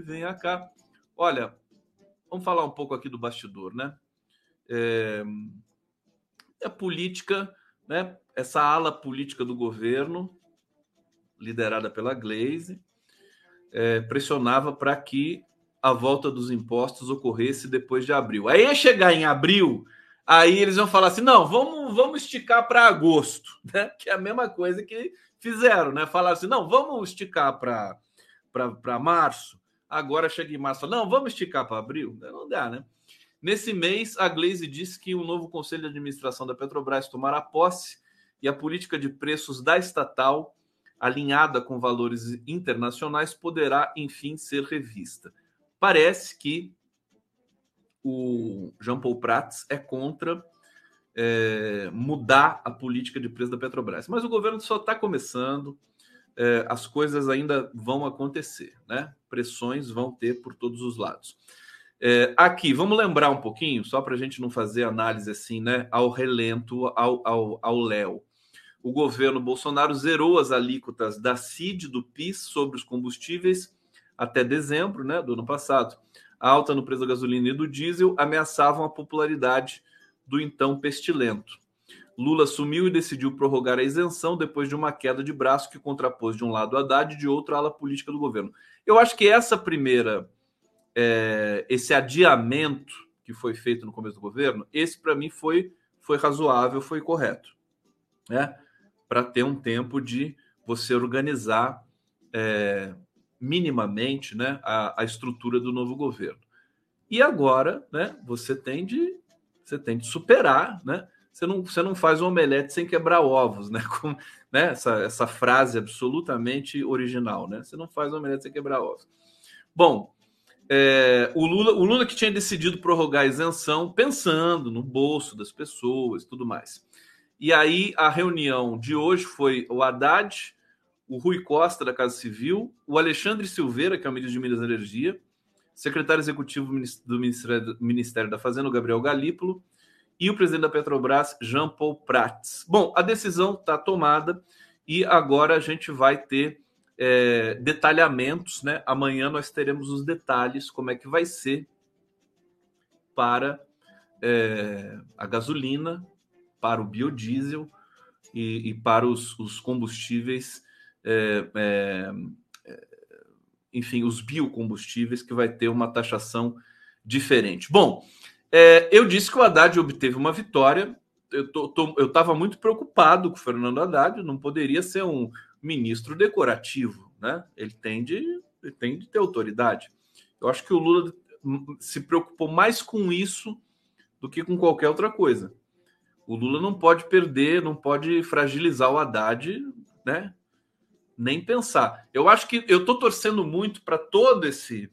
vem cá. Olha, vamos falar um pouco aqui do bastidor, né? É, a política, né? Essa ala política do governo, liderada pela Glaze, é, pressionava para que a volta dos impostos ocorresse depois de abril. Aí ia chegar em abril, aí eles vão falar assim: não, vamos, vamos esticar para agosto, né? Que é a mesma coisa que fizeram, né? Falar assim: não, vamos esticar para março. Agora chega em março, não, vamos esticar para abril. Não dá, né? Nesse mês, a Glaze disse que o um novo conselho de administração da Petrobras tomará posse e a política de preços da estatal, alinhada com valores internacionais, poderá enfim ser revista. Parece que o Jean Paul Prats é contra é, mudar a política de preço da Petrobras. Mas o governo só está começando, é, as coisas ainda vão acontecer, né? Pressões vão ter por todos os lados. É, aqui, vamos lembrar um pouquinho, só para a gente não fazer análise assim, né? Ao relento, ao, ao, ao Léo. O governo Bolsonaro zerou as alíquotas da CID, do PIS, sobre os combustíveis até dezembro né, do ano passado, a alta no preço da gasolina e do diesel ameaçavam a popularidade do então pestilento. Lula assumiu e decidiu prorrogar a isenção depois de uma queda de braço que contrapôs de um lado Haddad e de outro a ala política do governo. Eu acho que essa primeira, é, esse adiamento que foi feito no começo do governo, esse para mim foi, foi razoável, foi correto, né? Para ter um tempo de você organizar é, minimamente, né, a, a estrutura do novo governo. E agora, né, você tem de você tem de superar, né? Você não, você não faz um omelete sem quebrar ovos, né? Com, né? Essa, essa frase absolutamente original, né? Você não faz um omelete sem quebrar ovos. Bom, é, o, Lula, o Lula que tinha decidido prorrogar a isenção pensando no bolso das pessoas tudo mais. E aí a reunião de hoje foi o Haddad, o Rui Costa da Casa Civil, o Alexandre Silveira, que é o ministro de Minas e Energia, secretário executivo do Ministério, da Fazenda, o Gabriel Galípolo, e o presidente da Petrobras, Jean Paul Prats. Bom, a decisão está tomada e agora a gente vai ter é, detalhamentos, né? Amanhã nós teremos os detalhes, como é que vai ser para é, a gasolina, para o biodiesel e, e para os, os combustíveis, é, é, é enfim, os biocombustíveis, que vai ter uma taxação diferente. Bom, é, eu disse que o Haddad obteve uma vitória. Eu estava muito preocupado com o Fernando Haddad, não poderia ser um ministro decorativo, né? Ele tem de, ele tem de ter autoridade. Eu acho que o Lula se preocupou mais com isso do que com qualquer outra coisa. O Lula não pode perder, não pode fragilizar o Haddad, né? Nem pensar. Eu acho que eu estou torcendo muito para todo esse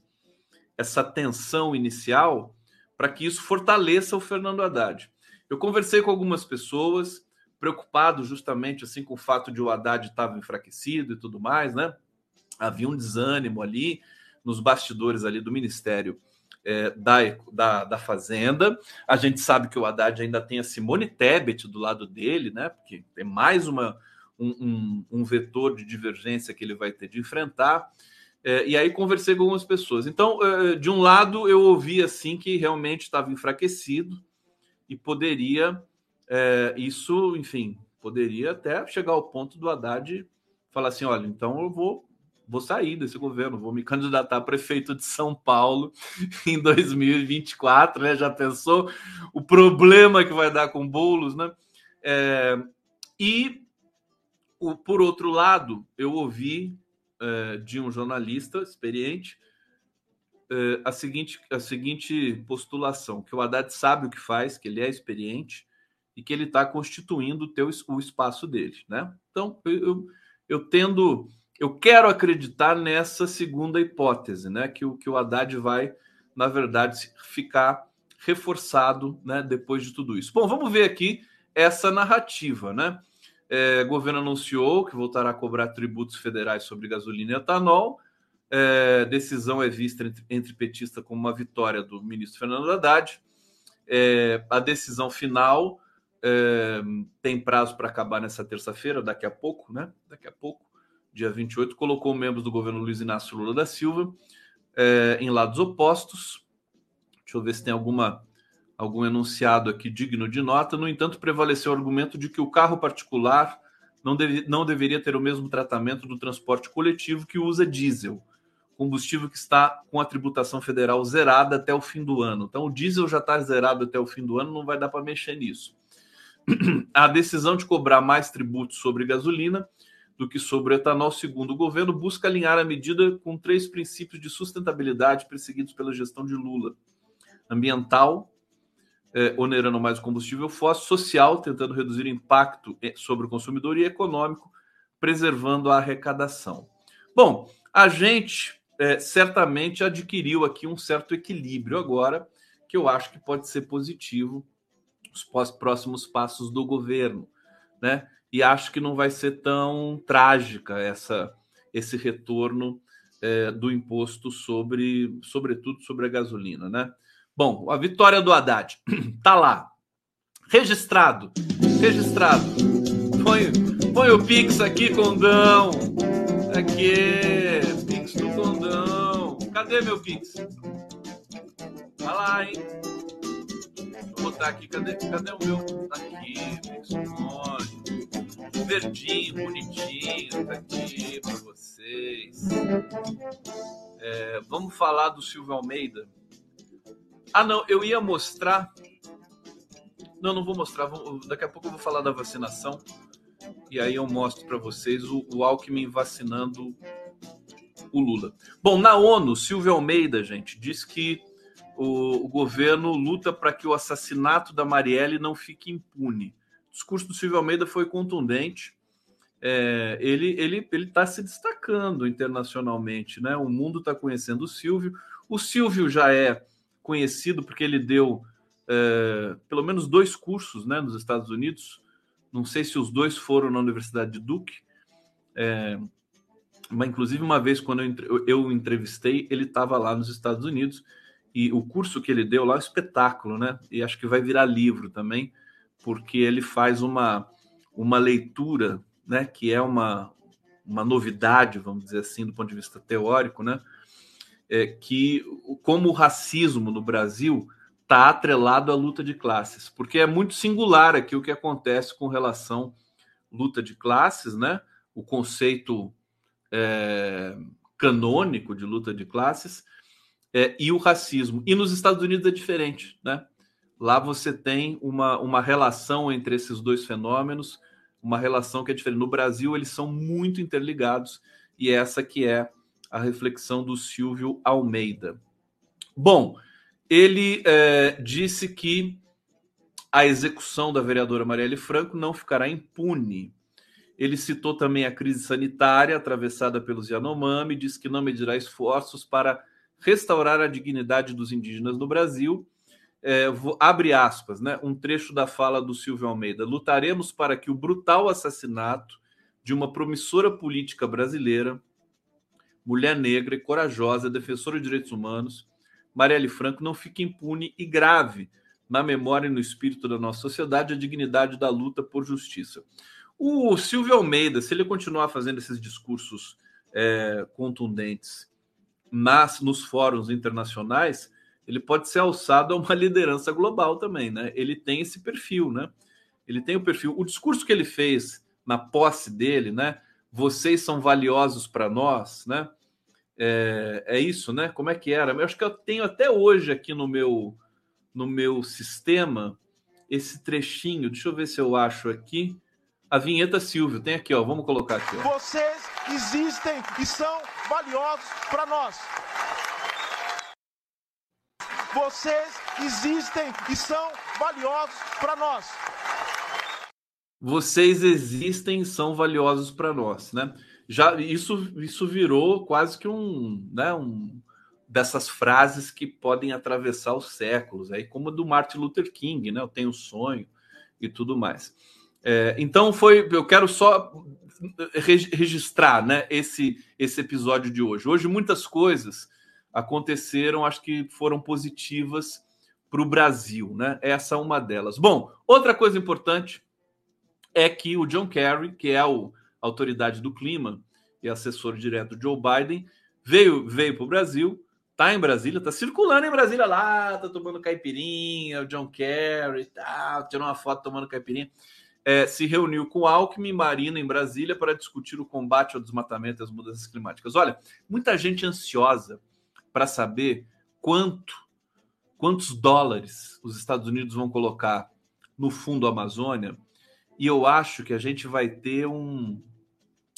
essa tensão inicial para que isso fortaleça o Fernando Haddad. Eu conversei com algumas pessoas, preocupado justamente assim com o fato de o Haddad estava enfraquecido e tudo mais, né? Havia um desânimo ali nos bastidores ali do Ministério é, da, da, da, Fazenda. A gente sabe que o Haddad ainda tem a Simone Tebet do lado dele, né? Porque tem mais uma, um, um, vetor de divergência que ele vai ter de enfrentar. É, e aí conversei com algumas pessoas. Então, é, de um lado, eu ouvi assim que realmente estava enfraquecido e poderia é, isso, enfim, poderia até chegar ao ponto do Haddad falar assim: olha, então eu vou, vou sair desse governo, vou me candidatar a prefeito de São Paulo em 2024, né? Já pensou o problema que vai dar com bolos, né? É, e o, por outro lado, eu ouvi é, de um jornalista experiente é, a, seguinte, a seguinte postulação: que o Haddad sabe o que faz, que ele é experiente e que ele está constituindo o, teu, o espaço dele. Né? Então, eu, eu tendo. Eu quero acreditar nessa segunda hipótese, né? Que o, que o Haddad vai, na verdade, ficar reforçado né, depois de tudo isso. Bom, vamos ver aqui essa narrativa, né? É, o governo anunciou que voltará a cobrar tributos federais sobre gasolina e etanol. É, decisão é vista entre, entre petista como uma vitória do ministro Fernando Haddad. É, a decisão final é, tem prazo para acabar nessa terça-feira, daqui a pouco, né? Daqui a pouco, dia 28, colocou membros do governo Luiz Inácio Lula da Silva é, em lados opostos. Deixa eu ver se tem alguma algum enunciado aqui digno de nota. No entanto, prevaleceu o argumento de que o carro particular não, deve, não deveria ter o mesmo tratamento do transporte coletivo que usa diesel, combustível que está com a tributação federal zerada até o fim do ano. Então, o diesel já está zerado até o fim do ano, não vai dar para mexer nisso. A decisão de cobrar mais tributos sobre gasolina do que sobre etanol, segundo o governo, busca alinhar a medida com três princípios de sustentabilidade perseguidos pela gestão de Lula: ambiental, é, onerando mais o combustível fóssil, social, tentando reduzir o impacto é, sobre o consumidor, e econômico, preservando a arrecadação. Bom, a gente é, certamente adquiriu aqui um certo equilíbrio agora, que eu acho que pode ser positivo os próximos passos do governo, né? E acho que não vai ser tão trágica essa esse retorno é, do imposto sobre, sobretudo sobre a gasolina, né? Bom, a vitória do Haddad tá lá. Registrado. Registrado. Põe, põe o Pix aqui, Condão. Aqui. Pix do Condão. Cadê meu Pix? Vai lá, hein? Eu botar aqui. Cadê, cadê o meu? Tá aqui, Pix Verdinho, bonitinho. Tá aqui pra vocês. É, vamos falar do Silvio Almeida. Ah, não, eu ia mostrar. Não, não vou mostrar. Daqui a pouco eu vou falar da vacinação. E aí eu mostro para vocês o, o Alckmin vacinando o Lula. Bom, na ONU, Silvio Almeida, gente, diz que o, o governo luta para que o assassinato da Marielle não fique impune. O discurso do Silvio Almeida foi contundente. É, ele ele ele está se destacando internacionalmente, né? O mundo está conhecendo o Silvio. O Silvio já é conhecido porque ele deu é, pelo menos dois cursos, né, nos Estados Unidos. Não sei se os dois foram na Universidade de Duke. É, mas inclusive uma vez quando eu, eu entrevistei, ele estava lá nos Estados Unidos e o curso que ele deu lá é um espetáculo, né? E acho que vai virar livro também, porque ele faz uma, uma leitura, né? Que é uma, uma novidade, vamos dizer assim, do ponto de vista teórico, né? É que como o racismo no Brasil está atrelado à luta de classes, porque é muito singular aqui o que acontece com relação luta de classes, né? O conceito é, canônico de luta de classes é, e o racismo. E nos Estados Unidos é diferente, né? Lá você tem uma, uma relação entre esses dois fenômenos, uma relação que é diferente. No Brasil, eles são muito interligados, e essa que é a reflexão do Silvio Almeida. Bom, ele é, disse que a execução da vereadora Marielle Franco não ficará impune. Ele citou também a crise sanitária atravessada pelos Yanomami, diz que não medirá esforços para restaurar a dignidade dos indígenas no Brasil. É, vou, abre aspas, né? Um trecho da fala do Silvio Almeida. Lutaremos para que o brutal assassinato de uma promissora política brasileira, mulher negra e corajosa, defensora de direitos humanos, Marielle Franco, não fique impune e grave na memória e no espírito da nossa sociedade a dignidade da luta por justiça. O Silvio Almeida, se ele continuar fazendo esses discursos é, contundentes nas, nos fóruns internacionais, ele pode ser alçado a uma liderança global também, né? Ele tem esse perfil, né? Ele tem o perfil. O discurso que ele fez na posse dele, né? Vocês são valiosos para nós, né? É, é, isso, né? Como é que era? Eu acho que eu tenho até hoje aqui no meu no meu sistema esse trechinho. Deixa eu ver se eu acho aqui a vinheta Silvio. Tem aqui, ó. Vamos colocar aqui. Ó. Vocês existem e são valiosos para nós. Vocês existem e são valiosos para nós. Vocês existem são valiosos para nós, né? Já isso isso virou quase que um, né, um dessas frases que podem atravessar os séculos, aí como a do Martin Luther King, né? Eu tenho sonho e tudo mais. É, então foi, eu quero só registrar, né, esse esse episódio de hoje. Hoje muitas coisas aconteceram, acho que foram positivas para o Brasil, né? Essa é uma delas. Bom, outra coisa importante é que o John Kerry, que é a autoridade do clima e assessor direto do Joe Biden, veio veio para o Brasil, tá em Brasília, tá circulando em Brasília lá, tá tomando caipirinha, o John Kerry, tá, tirou uma foto tomando caipirinha é, se reuniu com Alckmin e Marina em Brasília para discutir o combate ao desmatamento e às mudanças climáticas. Olha, muita gente ansiosa para saber quanto, quantos dólares os Estados Unidos vão colocar no Fundo Amazônia, e eu acho que a gente vai ter um.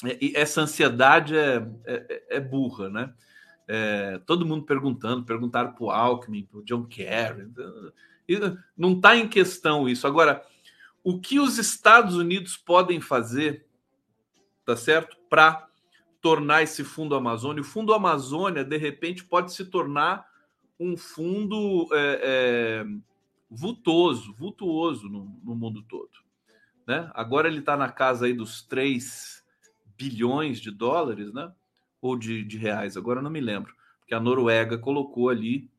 É, essa ansiedade é, é, é burra, né? É, todo mundo perguntando, perguntaram para o Alckmin, para o John Kerry. Não está em questão isso. Agora, o que os Estados Unidos podem fazer, tá certo? Para tornar esse fundo Amazônia. O fundo Amazônia, de repente, pode se tornar um fundo é, é, vultoso, vultuoso no, no, mundo todo. Né? Agora ele está na casa aí dos 3 bilhões de dólares, né? Ou de, de reais, agora não me lembro. Porque a Noruega colocou ali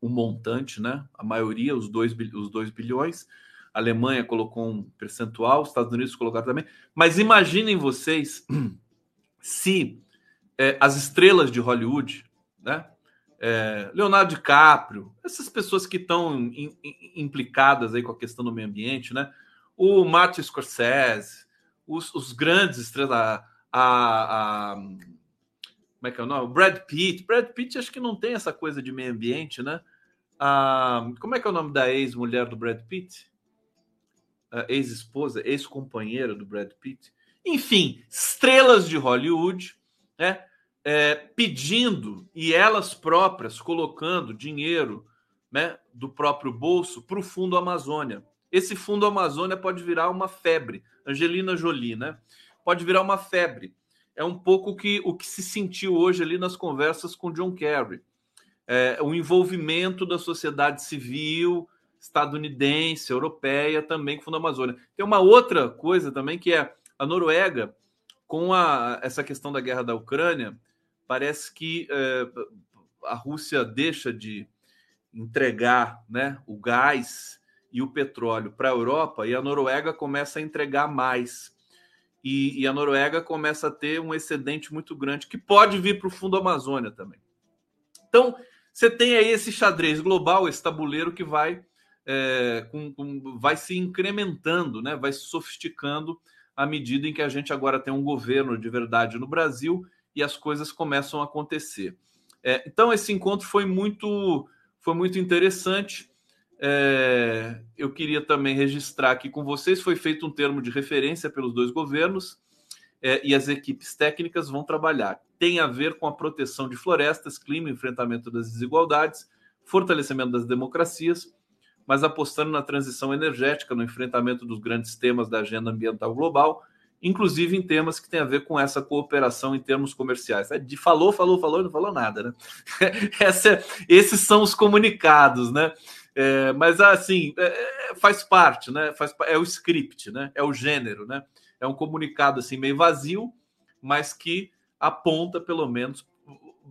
o um montante, né? A maioria, os 2 os dois bilhões a Alemanha colocou um percentual, os Estados Unidos colocaram também. Mas imaginem vocês se é, as estrelas de Hollywood, né, é, Leonardo DiCaprio, essas pessoas que estão implicadas aí com a questão do meio ambiente, né? O Martin Scorsese, os, os grandes estrelas, a, a, a, como é que é o nome? Brad Pitt. Brad Pitt acho que não tem essa coisa de meio ambiente, né? A, como é que é o nome da ex-mulher do Brad Pitt? Ex-esposa, ex-companheira do Brad Pitt. Enfim, estrelas de Hollywood, né? É, pedindo e elas próprias colocando dinheiro né, do próprio bolso para o Fundo Amazônia. Esse Fundo Amazônia pode virar uma febre. Angelina Jolie, né? Pode virar uma febre. É um pouco que, o que se sentiu hoje ali nas conversas com John Kerry. É, o envolvimento da sociedade civil estadunidense, europeia, também com o Fundo Amazônia. Tem uma outra coisa também que é a Noruega, com a, essa questão da guerra da Ucrânia, parece que é, a Rússia deixa de entregar né, o gás e o petróleo para a Europa e a Noruega começa a entregar mais. E, e, a Noruega começa a ter um excedente muito grande que pode vir para o Fundo Amazônia também. Então, você tem aí esse xadrez global, esse tabuleiro que vai, é, com, com, vai se incrementando, né? vai se sofisticando à medida em que a gente agora tem um governo de verdade no Brasil e as coisas começam a acontecer. É, então, esse encontro foi muito, foi muito interessante. É, eu queria também registrar aqui com vocês: foi feito um termo de referência pelos dois governos é, e as equipes técnicas vão trabalhar. Tem a ver com a proteção de florestas, clima, enfrentamento das desigualdades, fortalecimento das democracias, mas apostando na transição energética, no enfrentamento dos grandes temas da agenda ambiental global, inclusive em temas que têm a ver com essa cooperação em termos comerciais. É de falou, falou, falou não falou nada, né? Essa, esses são os comunicados, né? É, mas assim, é, é, faz parte, né? Faz, é o script, né? É o gênero, né? É um comunicado assim meio vazio, mas que aponta pelo menos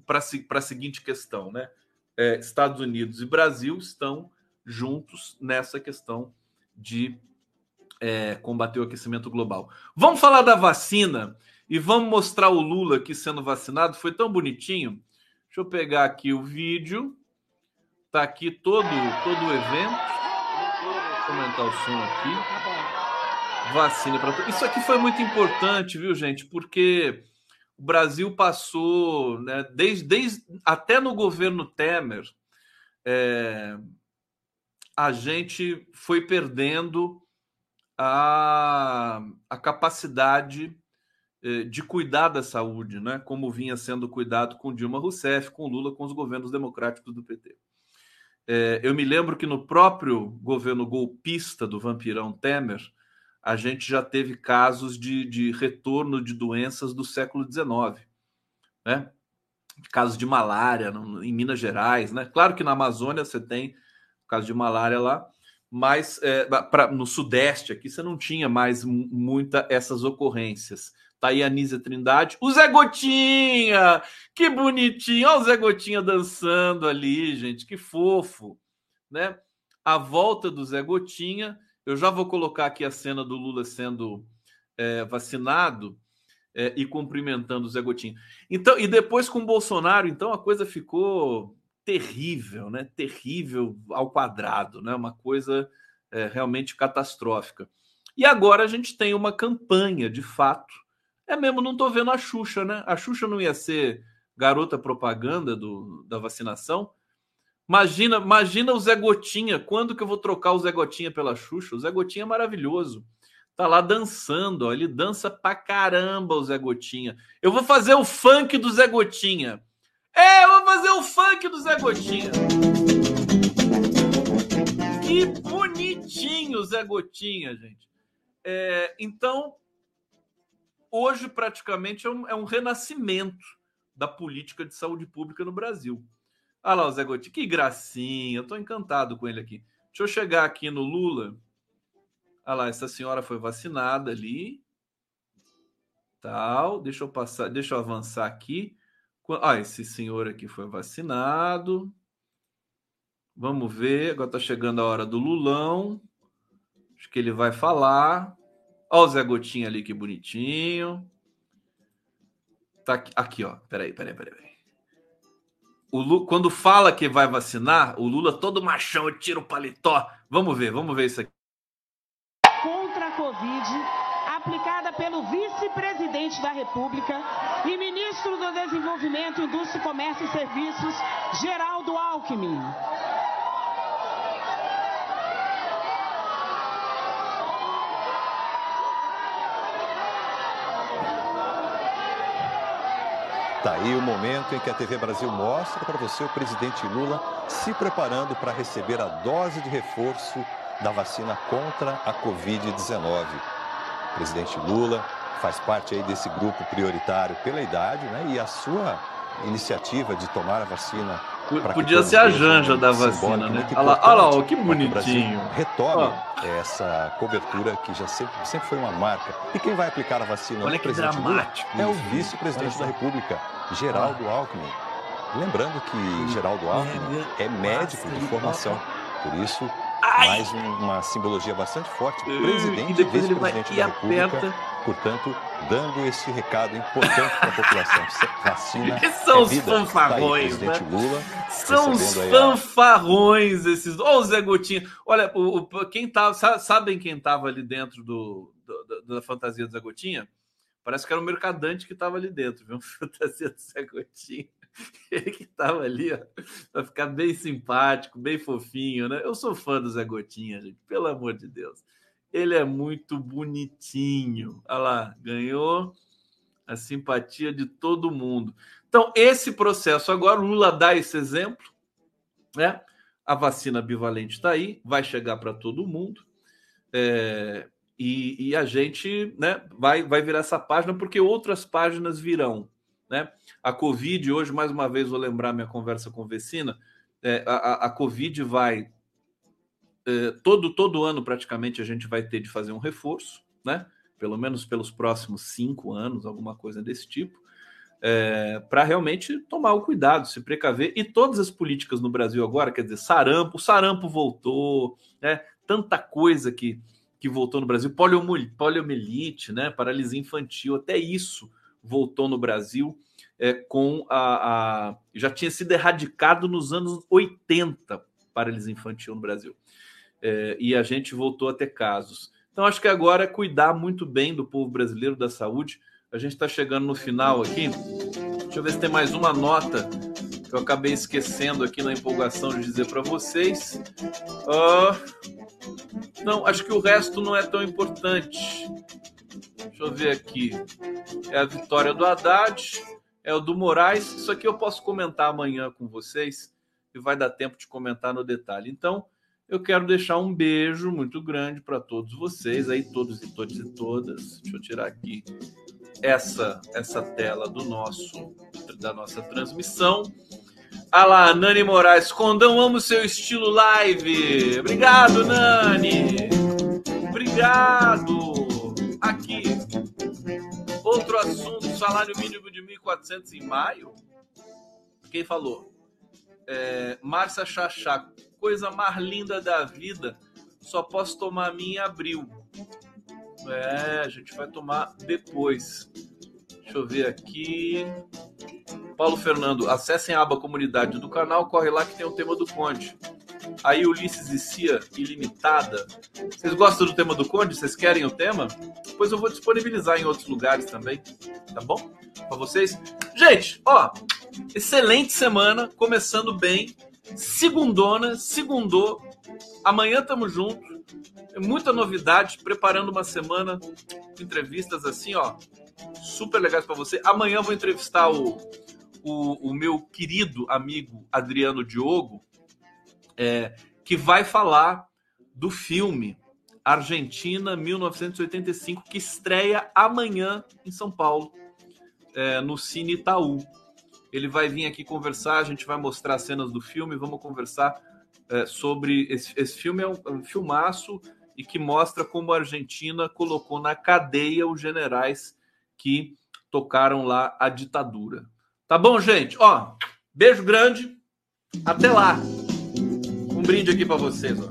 para a seguinte questão, né? É, Estados Unidos e Brasil estão juntos nessa questão de é, combater o aquecimento global. Vamos falar da vacina e vamos mostrar o Lula aqui sendo vacinado. Foi tão bonitinho. Deixa eu pegar aqui o vídeo. Tá aqui todo, todo o evento. Eu aumentar o som aqui. Vacina para. Isso aqui foi muito importante, viu, gente? Porque o Brasil passou, né, desde, desde até no governo Temer, é, a gente foi perdendo a, a capacidade é, de cuidar da saúde, né? como vinha sendo cuidado com Dilma Rousseff, com Lula, com os governos democráticos do PT. É, eu me lembro que no próprio governo golpista do vampirão Temer, a gente já teve casos de, de retorno de doenças do século XIX, né? Casos de malária no, em Minas Gerais, né? Claro que na Amazônia você tem caso de malária lá, mas é, pra, no Sudeste aqui você não tinha mais muita essas ocorrências. Tá aí a Nízia Trindade. O Zé Gotinha! Que bonitinho! Olha o Zé Gotinha dançando ali, gente. Que fofo, né? A volta do Zé Gotinha. Eu já vou colocar aqui a cena do Lula sendo é, vacinado é, e cumprimentando o Zé Gotinha. Então, e depois com o Bolsonaro, então a coisa ficou terrível, né? Terrível ao quadrado, né? Uma coisa é, realmente catastrófica. E agora a gente tem uma campanha, de fato, é mesmo, não estou vendo a Xuxa, né? A Xuxa não ia ser garota propaganda do, da vacinação. Imagina, imagina o Zé Gotinha. Quando que eu vou trocar o Zé Gotinha pela Xuxa? O Zé Gotinha é maravilhoso. Tá lá dançando, ó. ele dança pra caramba o Zé Gotinha. Eu vou fazer o funk do Zé Gotinha. É, vou fazer o funk do Zé Gotinha. Que bonitinho Zé Gotinha, gente. É, então, hoje praticamente é um, é um, renascimento da política de saúde pública no Brasil. Olha lá o Zé Gotti, que gracinha, eu estou encantado com ele aqui. Deixa eu chegar aqui no Lula. Olha lá, essa senhora foi vacinada ali. Tal, deixa eu passar, deixa eu avançar aqui. Ah, esse senhor aqui foi vacinado. Vamos ver, agora está chegando a hora do Lulão. Acho que ele vai falar. Olha o Zé Gotinha ali, que bonitinho. Tá aqui, aqui ó. Peraí, peraí, peraí. peraí. o Lula, quando fala que vai vacinar, o Lula todo machão, tira o paletó. Vamos ver, vamos ver isso aqui. Contra a Covid, pelo vice-presidente da República e ministro do Desenvolvimento, Indústria, Comércio e Serviços, Geraldo Alckmin. Tá aí o momento em que a TV Brasil mostra para você o presidente Lula se preparando para receber a dose de reforço da vacina contra a Covid-19. O presidente Lula faz parte aí desse grupo prioritário pela idade, né? E a sua iniciativa de tomar a vacina Podia ser a Janja da vacina, né? Olha lá, olha lá que bonitinho. Retome essa cobertura que já sempre, sempre foi uma marca. E quem vai aplicar a vacina olha no que dramático Lula é o vice-presidente da República, Geraldo Alckmin. Lembrando que Geraldo Alckmin é médico de formação. Por isso, mais uma simbologia bastante forte. Presidente e vice-presidente da República. Aperta. Portanto, dando esse recado importante para a população. Vacina. São é os vida. fanfarrões, tá aí, né? Lula, são os fanfarrões esses. Olha o Zé Gotinha. Olha, o, o, quem tava. Sabem quem estava ali dentro do, do, da fantasia do Zé Gotinha? Parece que era o mercadante que estava ali dentro, viu? Fantasia do Zé Gotinha. Ele que estava ali, ó, para ficar bem simpático, bem fofinho, né? Eu sou fã do Zé Gotinha, gente, pelo amor de Deus. Ele é muito bonitinho. Olha lá, ganhou a simpatia de todo mundo. Então, esse processo agora, o Lula dá esse exemplo, né? A vacina bivalente está aí, vai chegar para todo mundo. É, e, e, a gente né, vai, vai virar essa página, porque outras páginas virão. Né? A Covid, hoje, mais uma vez, vou lembrar minha conversa com Vecina, é, a, a Covid vai é, todo, todo ano praticamente a gente vai ter de fazer um reforço, né? Pelo menos pelos próximos cinco anos, alguma coisa desse tipo, é, para realmente tomar o cuidado, se precaver. E todas as políticas no Brasil agora, quer dizer, sarampo, sarampo voltou, né? Tanta coisa que, que voltou no Brasil, poliomielite, né? Paralisia infantil, até isso voltou no Brasil. É, com a, a, já tinha sido erradicado nos anos 80 paralisia infantil no Brasil é, e a gente voltou a ter casos. Então, acho que agora é cuidar muito bem do povo brasileiro, da saúde. A gente está chegando no final aqui. Deixa eu ver se tem mais uma nota que eu acabei esquecendo aqui na empolgação de dizer para vocês. Uh, não, acho que o resto não é tão importante. Deixa eu ver aqui. É a vitória do Haddad, é o do Moraes. Isso aqui eu posso comentar amanhã com vocês e vai dar tempo de comentar no detalhe. Então, eu quero deixar um beijo muito grande para todos vocês aí, todos e todas e todas. Deixa eu tirar aqui essa essa tela do nosso da nossa transmissão. Ah lá, Nani Moraes, Condão, amo seu estilo live. Obrigado, Nani. Obrigado. Aqui. Outro assunto, salário mínimo de 1.400 em maio. Quem falou? É, Márcia Chachá, coisa mais linda da vida, só posso tomar minha em abril. É, a gente vai tomar depois. Deixa eu ver aqui. Paulo Fernando, acessem a aba comunidade do canal, corre lá que tem o tema do Conde. Aí Ulisses e Cia Ilimitada. Vocês gostam do tema do Conde? Vocês querem o tema? Depois eu vou disponibilizar em outros lugares também, tá bom? Para vocês. Gente, ó, excelente semana, começando bem. Segundona, segundou. Amanhã tamo junto. Muita novidade, preparando uma semana entrevistas assim, ó, super legais para você. Amanhã vou entrevistar o, o, o, meu querido amigo Adriano Diogo, é, que vai falar do filme Argentina 1985, que estreia amanhã em São Paulo, é, no Cine Itaú. Ele vai vir aqui conversar, a gente vai mostrar cenas do filme, vamos conversar é, sobre. Esse, esse filme é um, é um filmaço e que mostra como a Argentina colocou na cadeia os generais que tocaram lá a ditadura. Tá bom, gente? Ó, beijo grande. Até lá. Um brinde aqui para vocês, ó.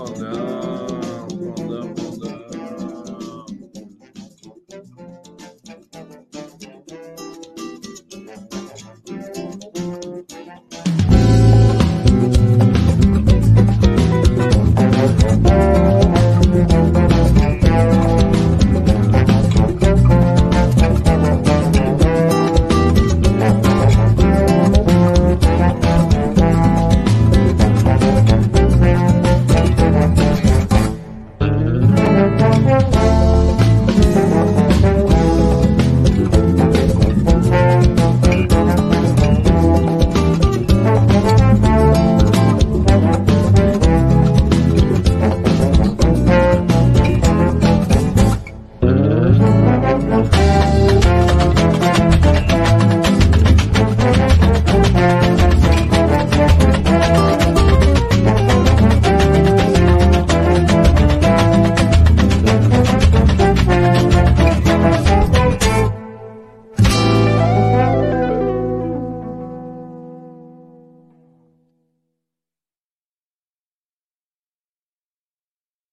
Oh,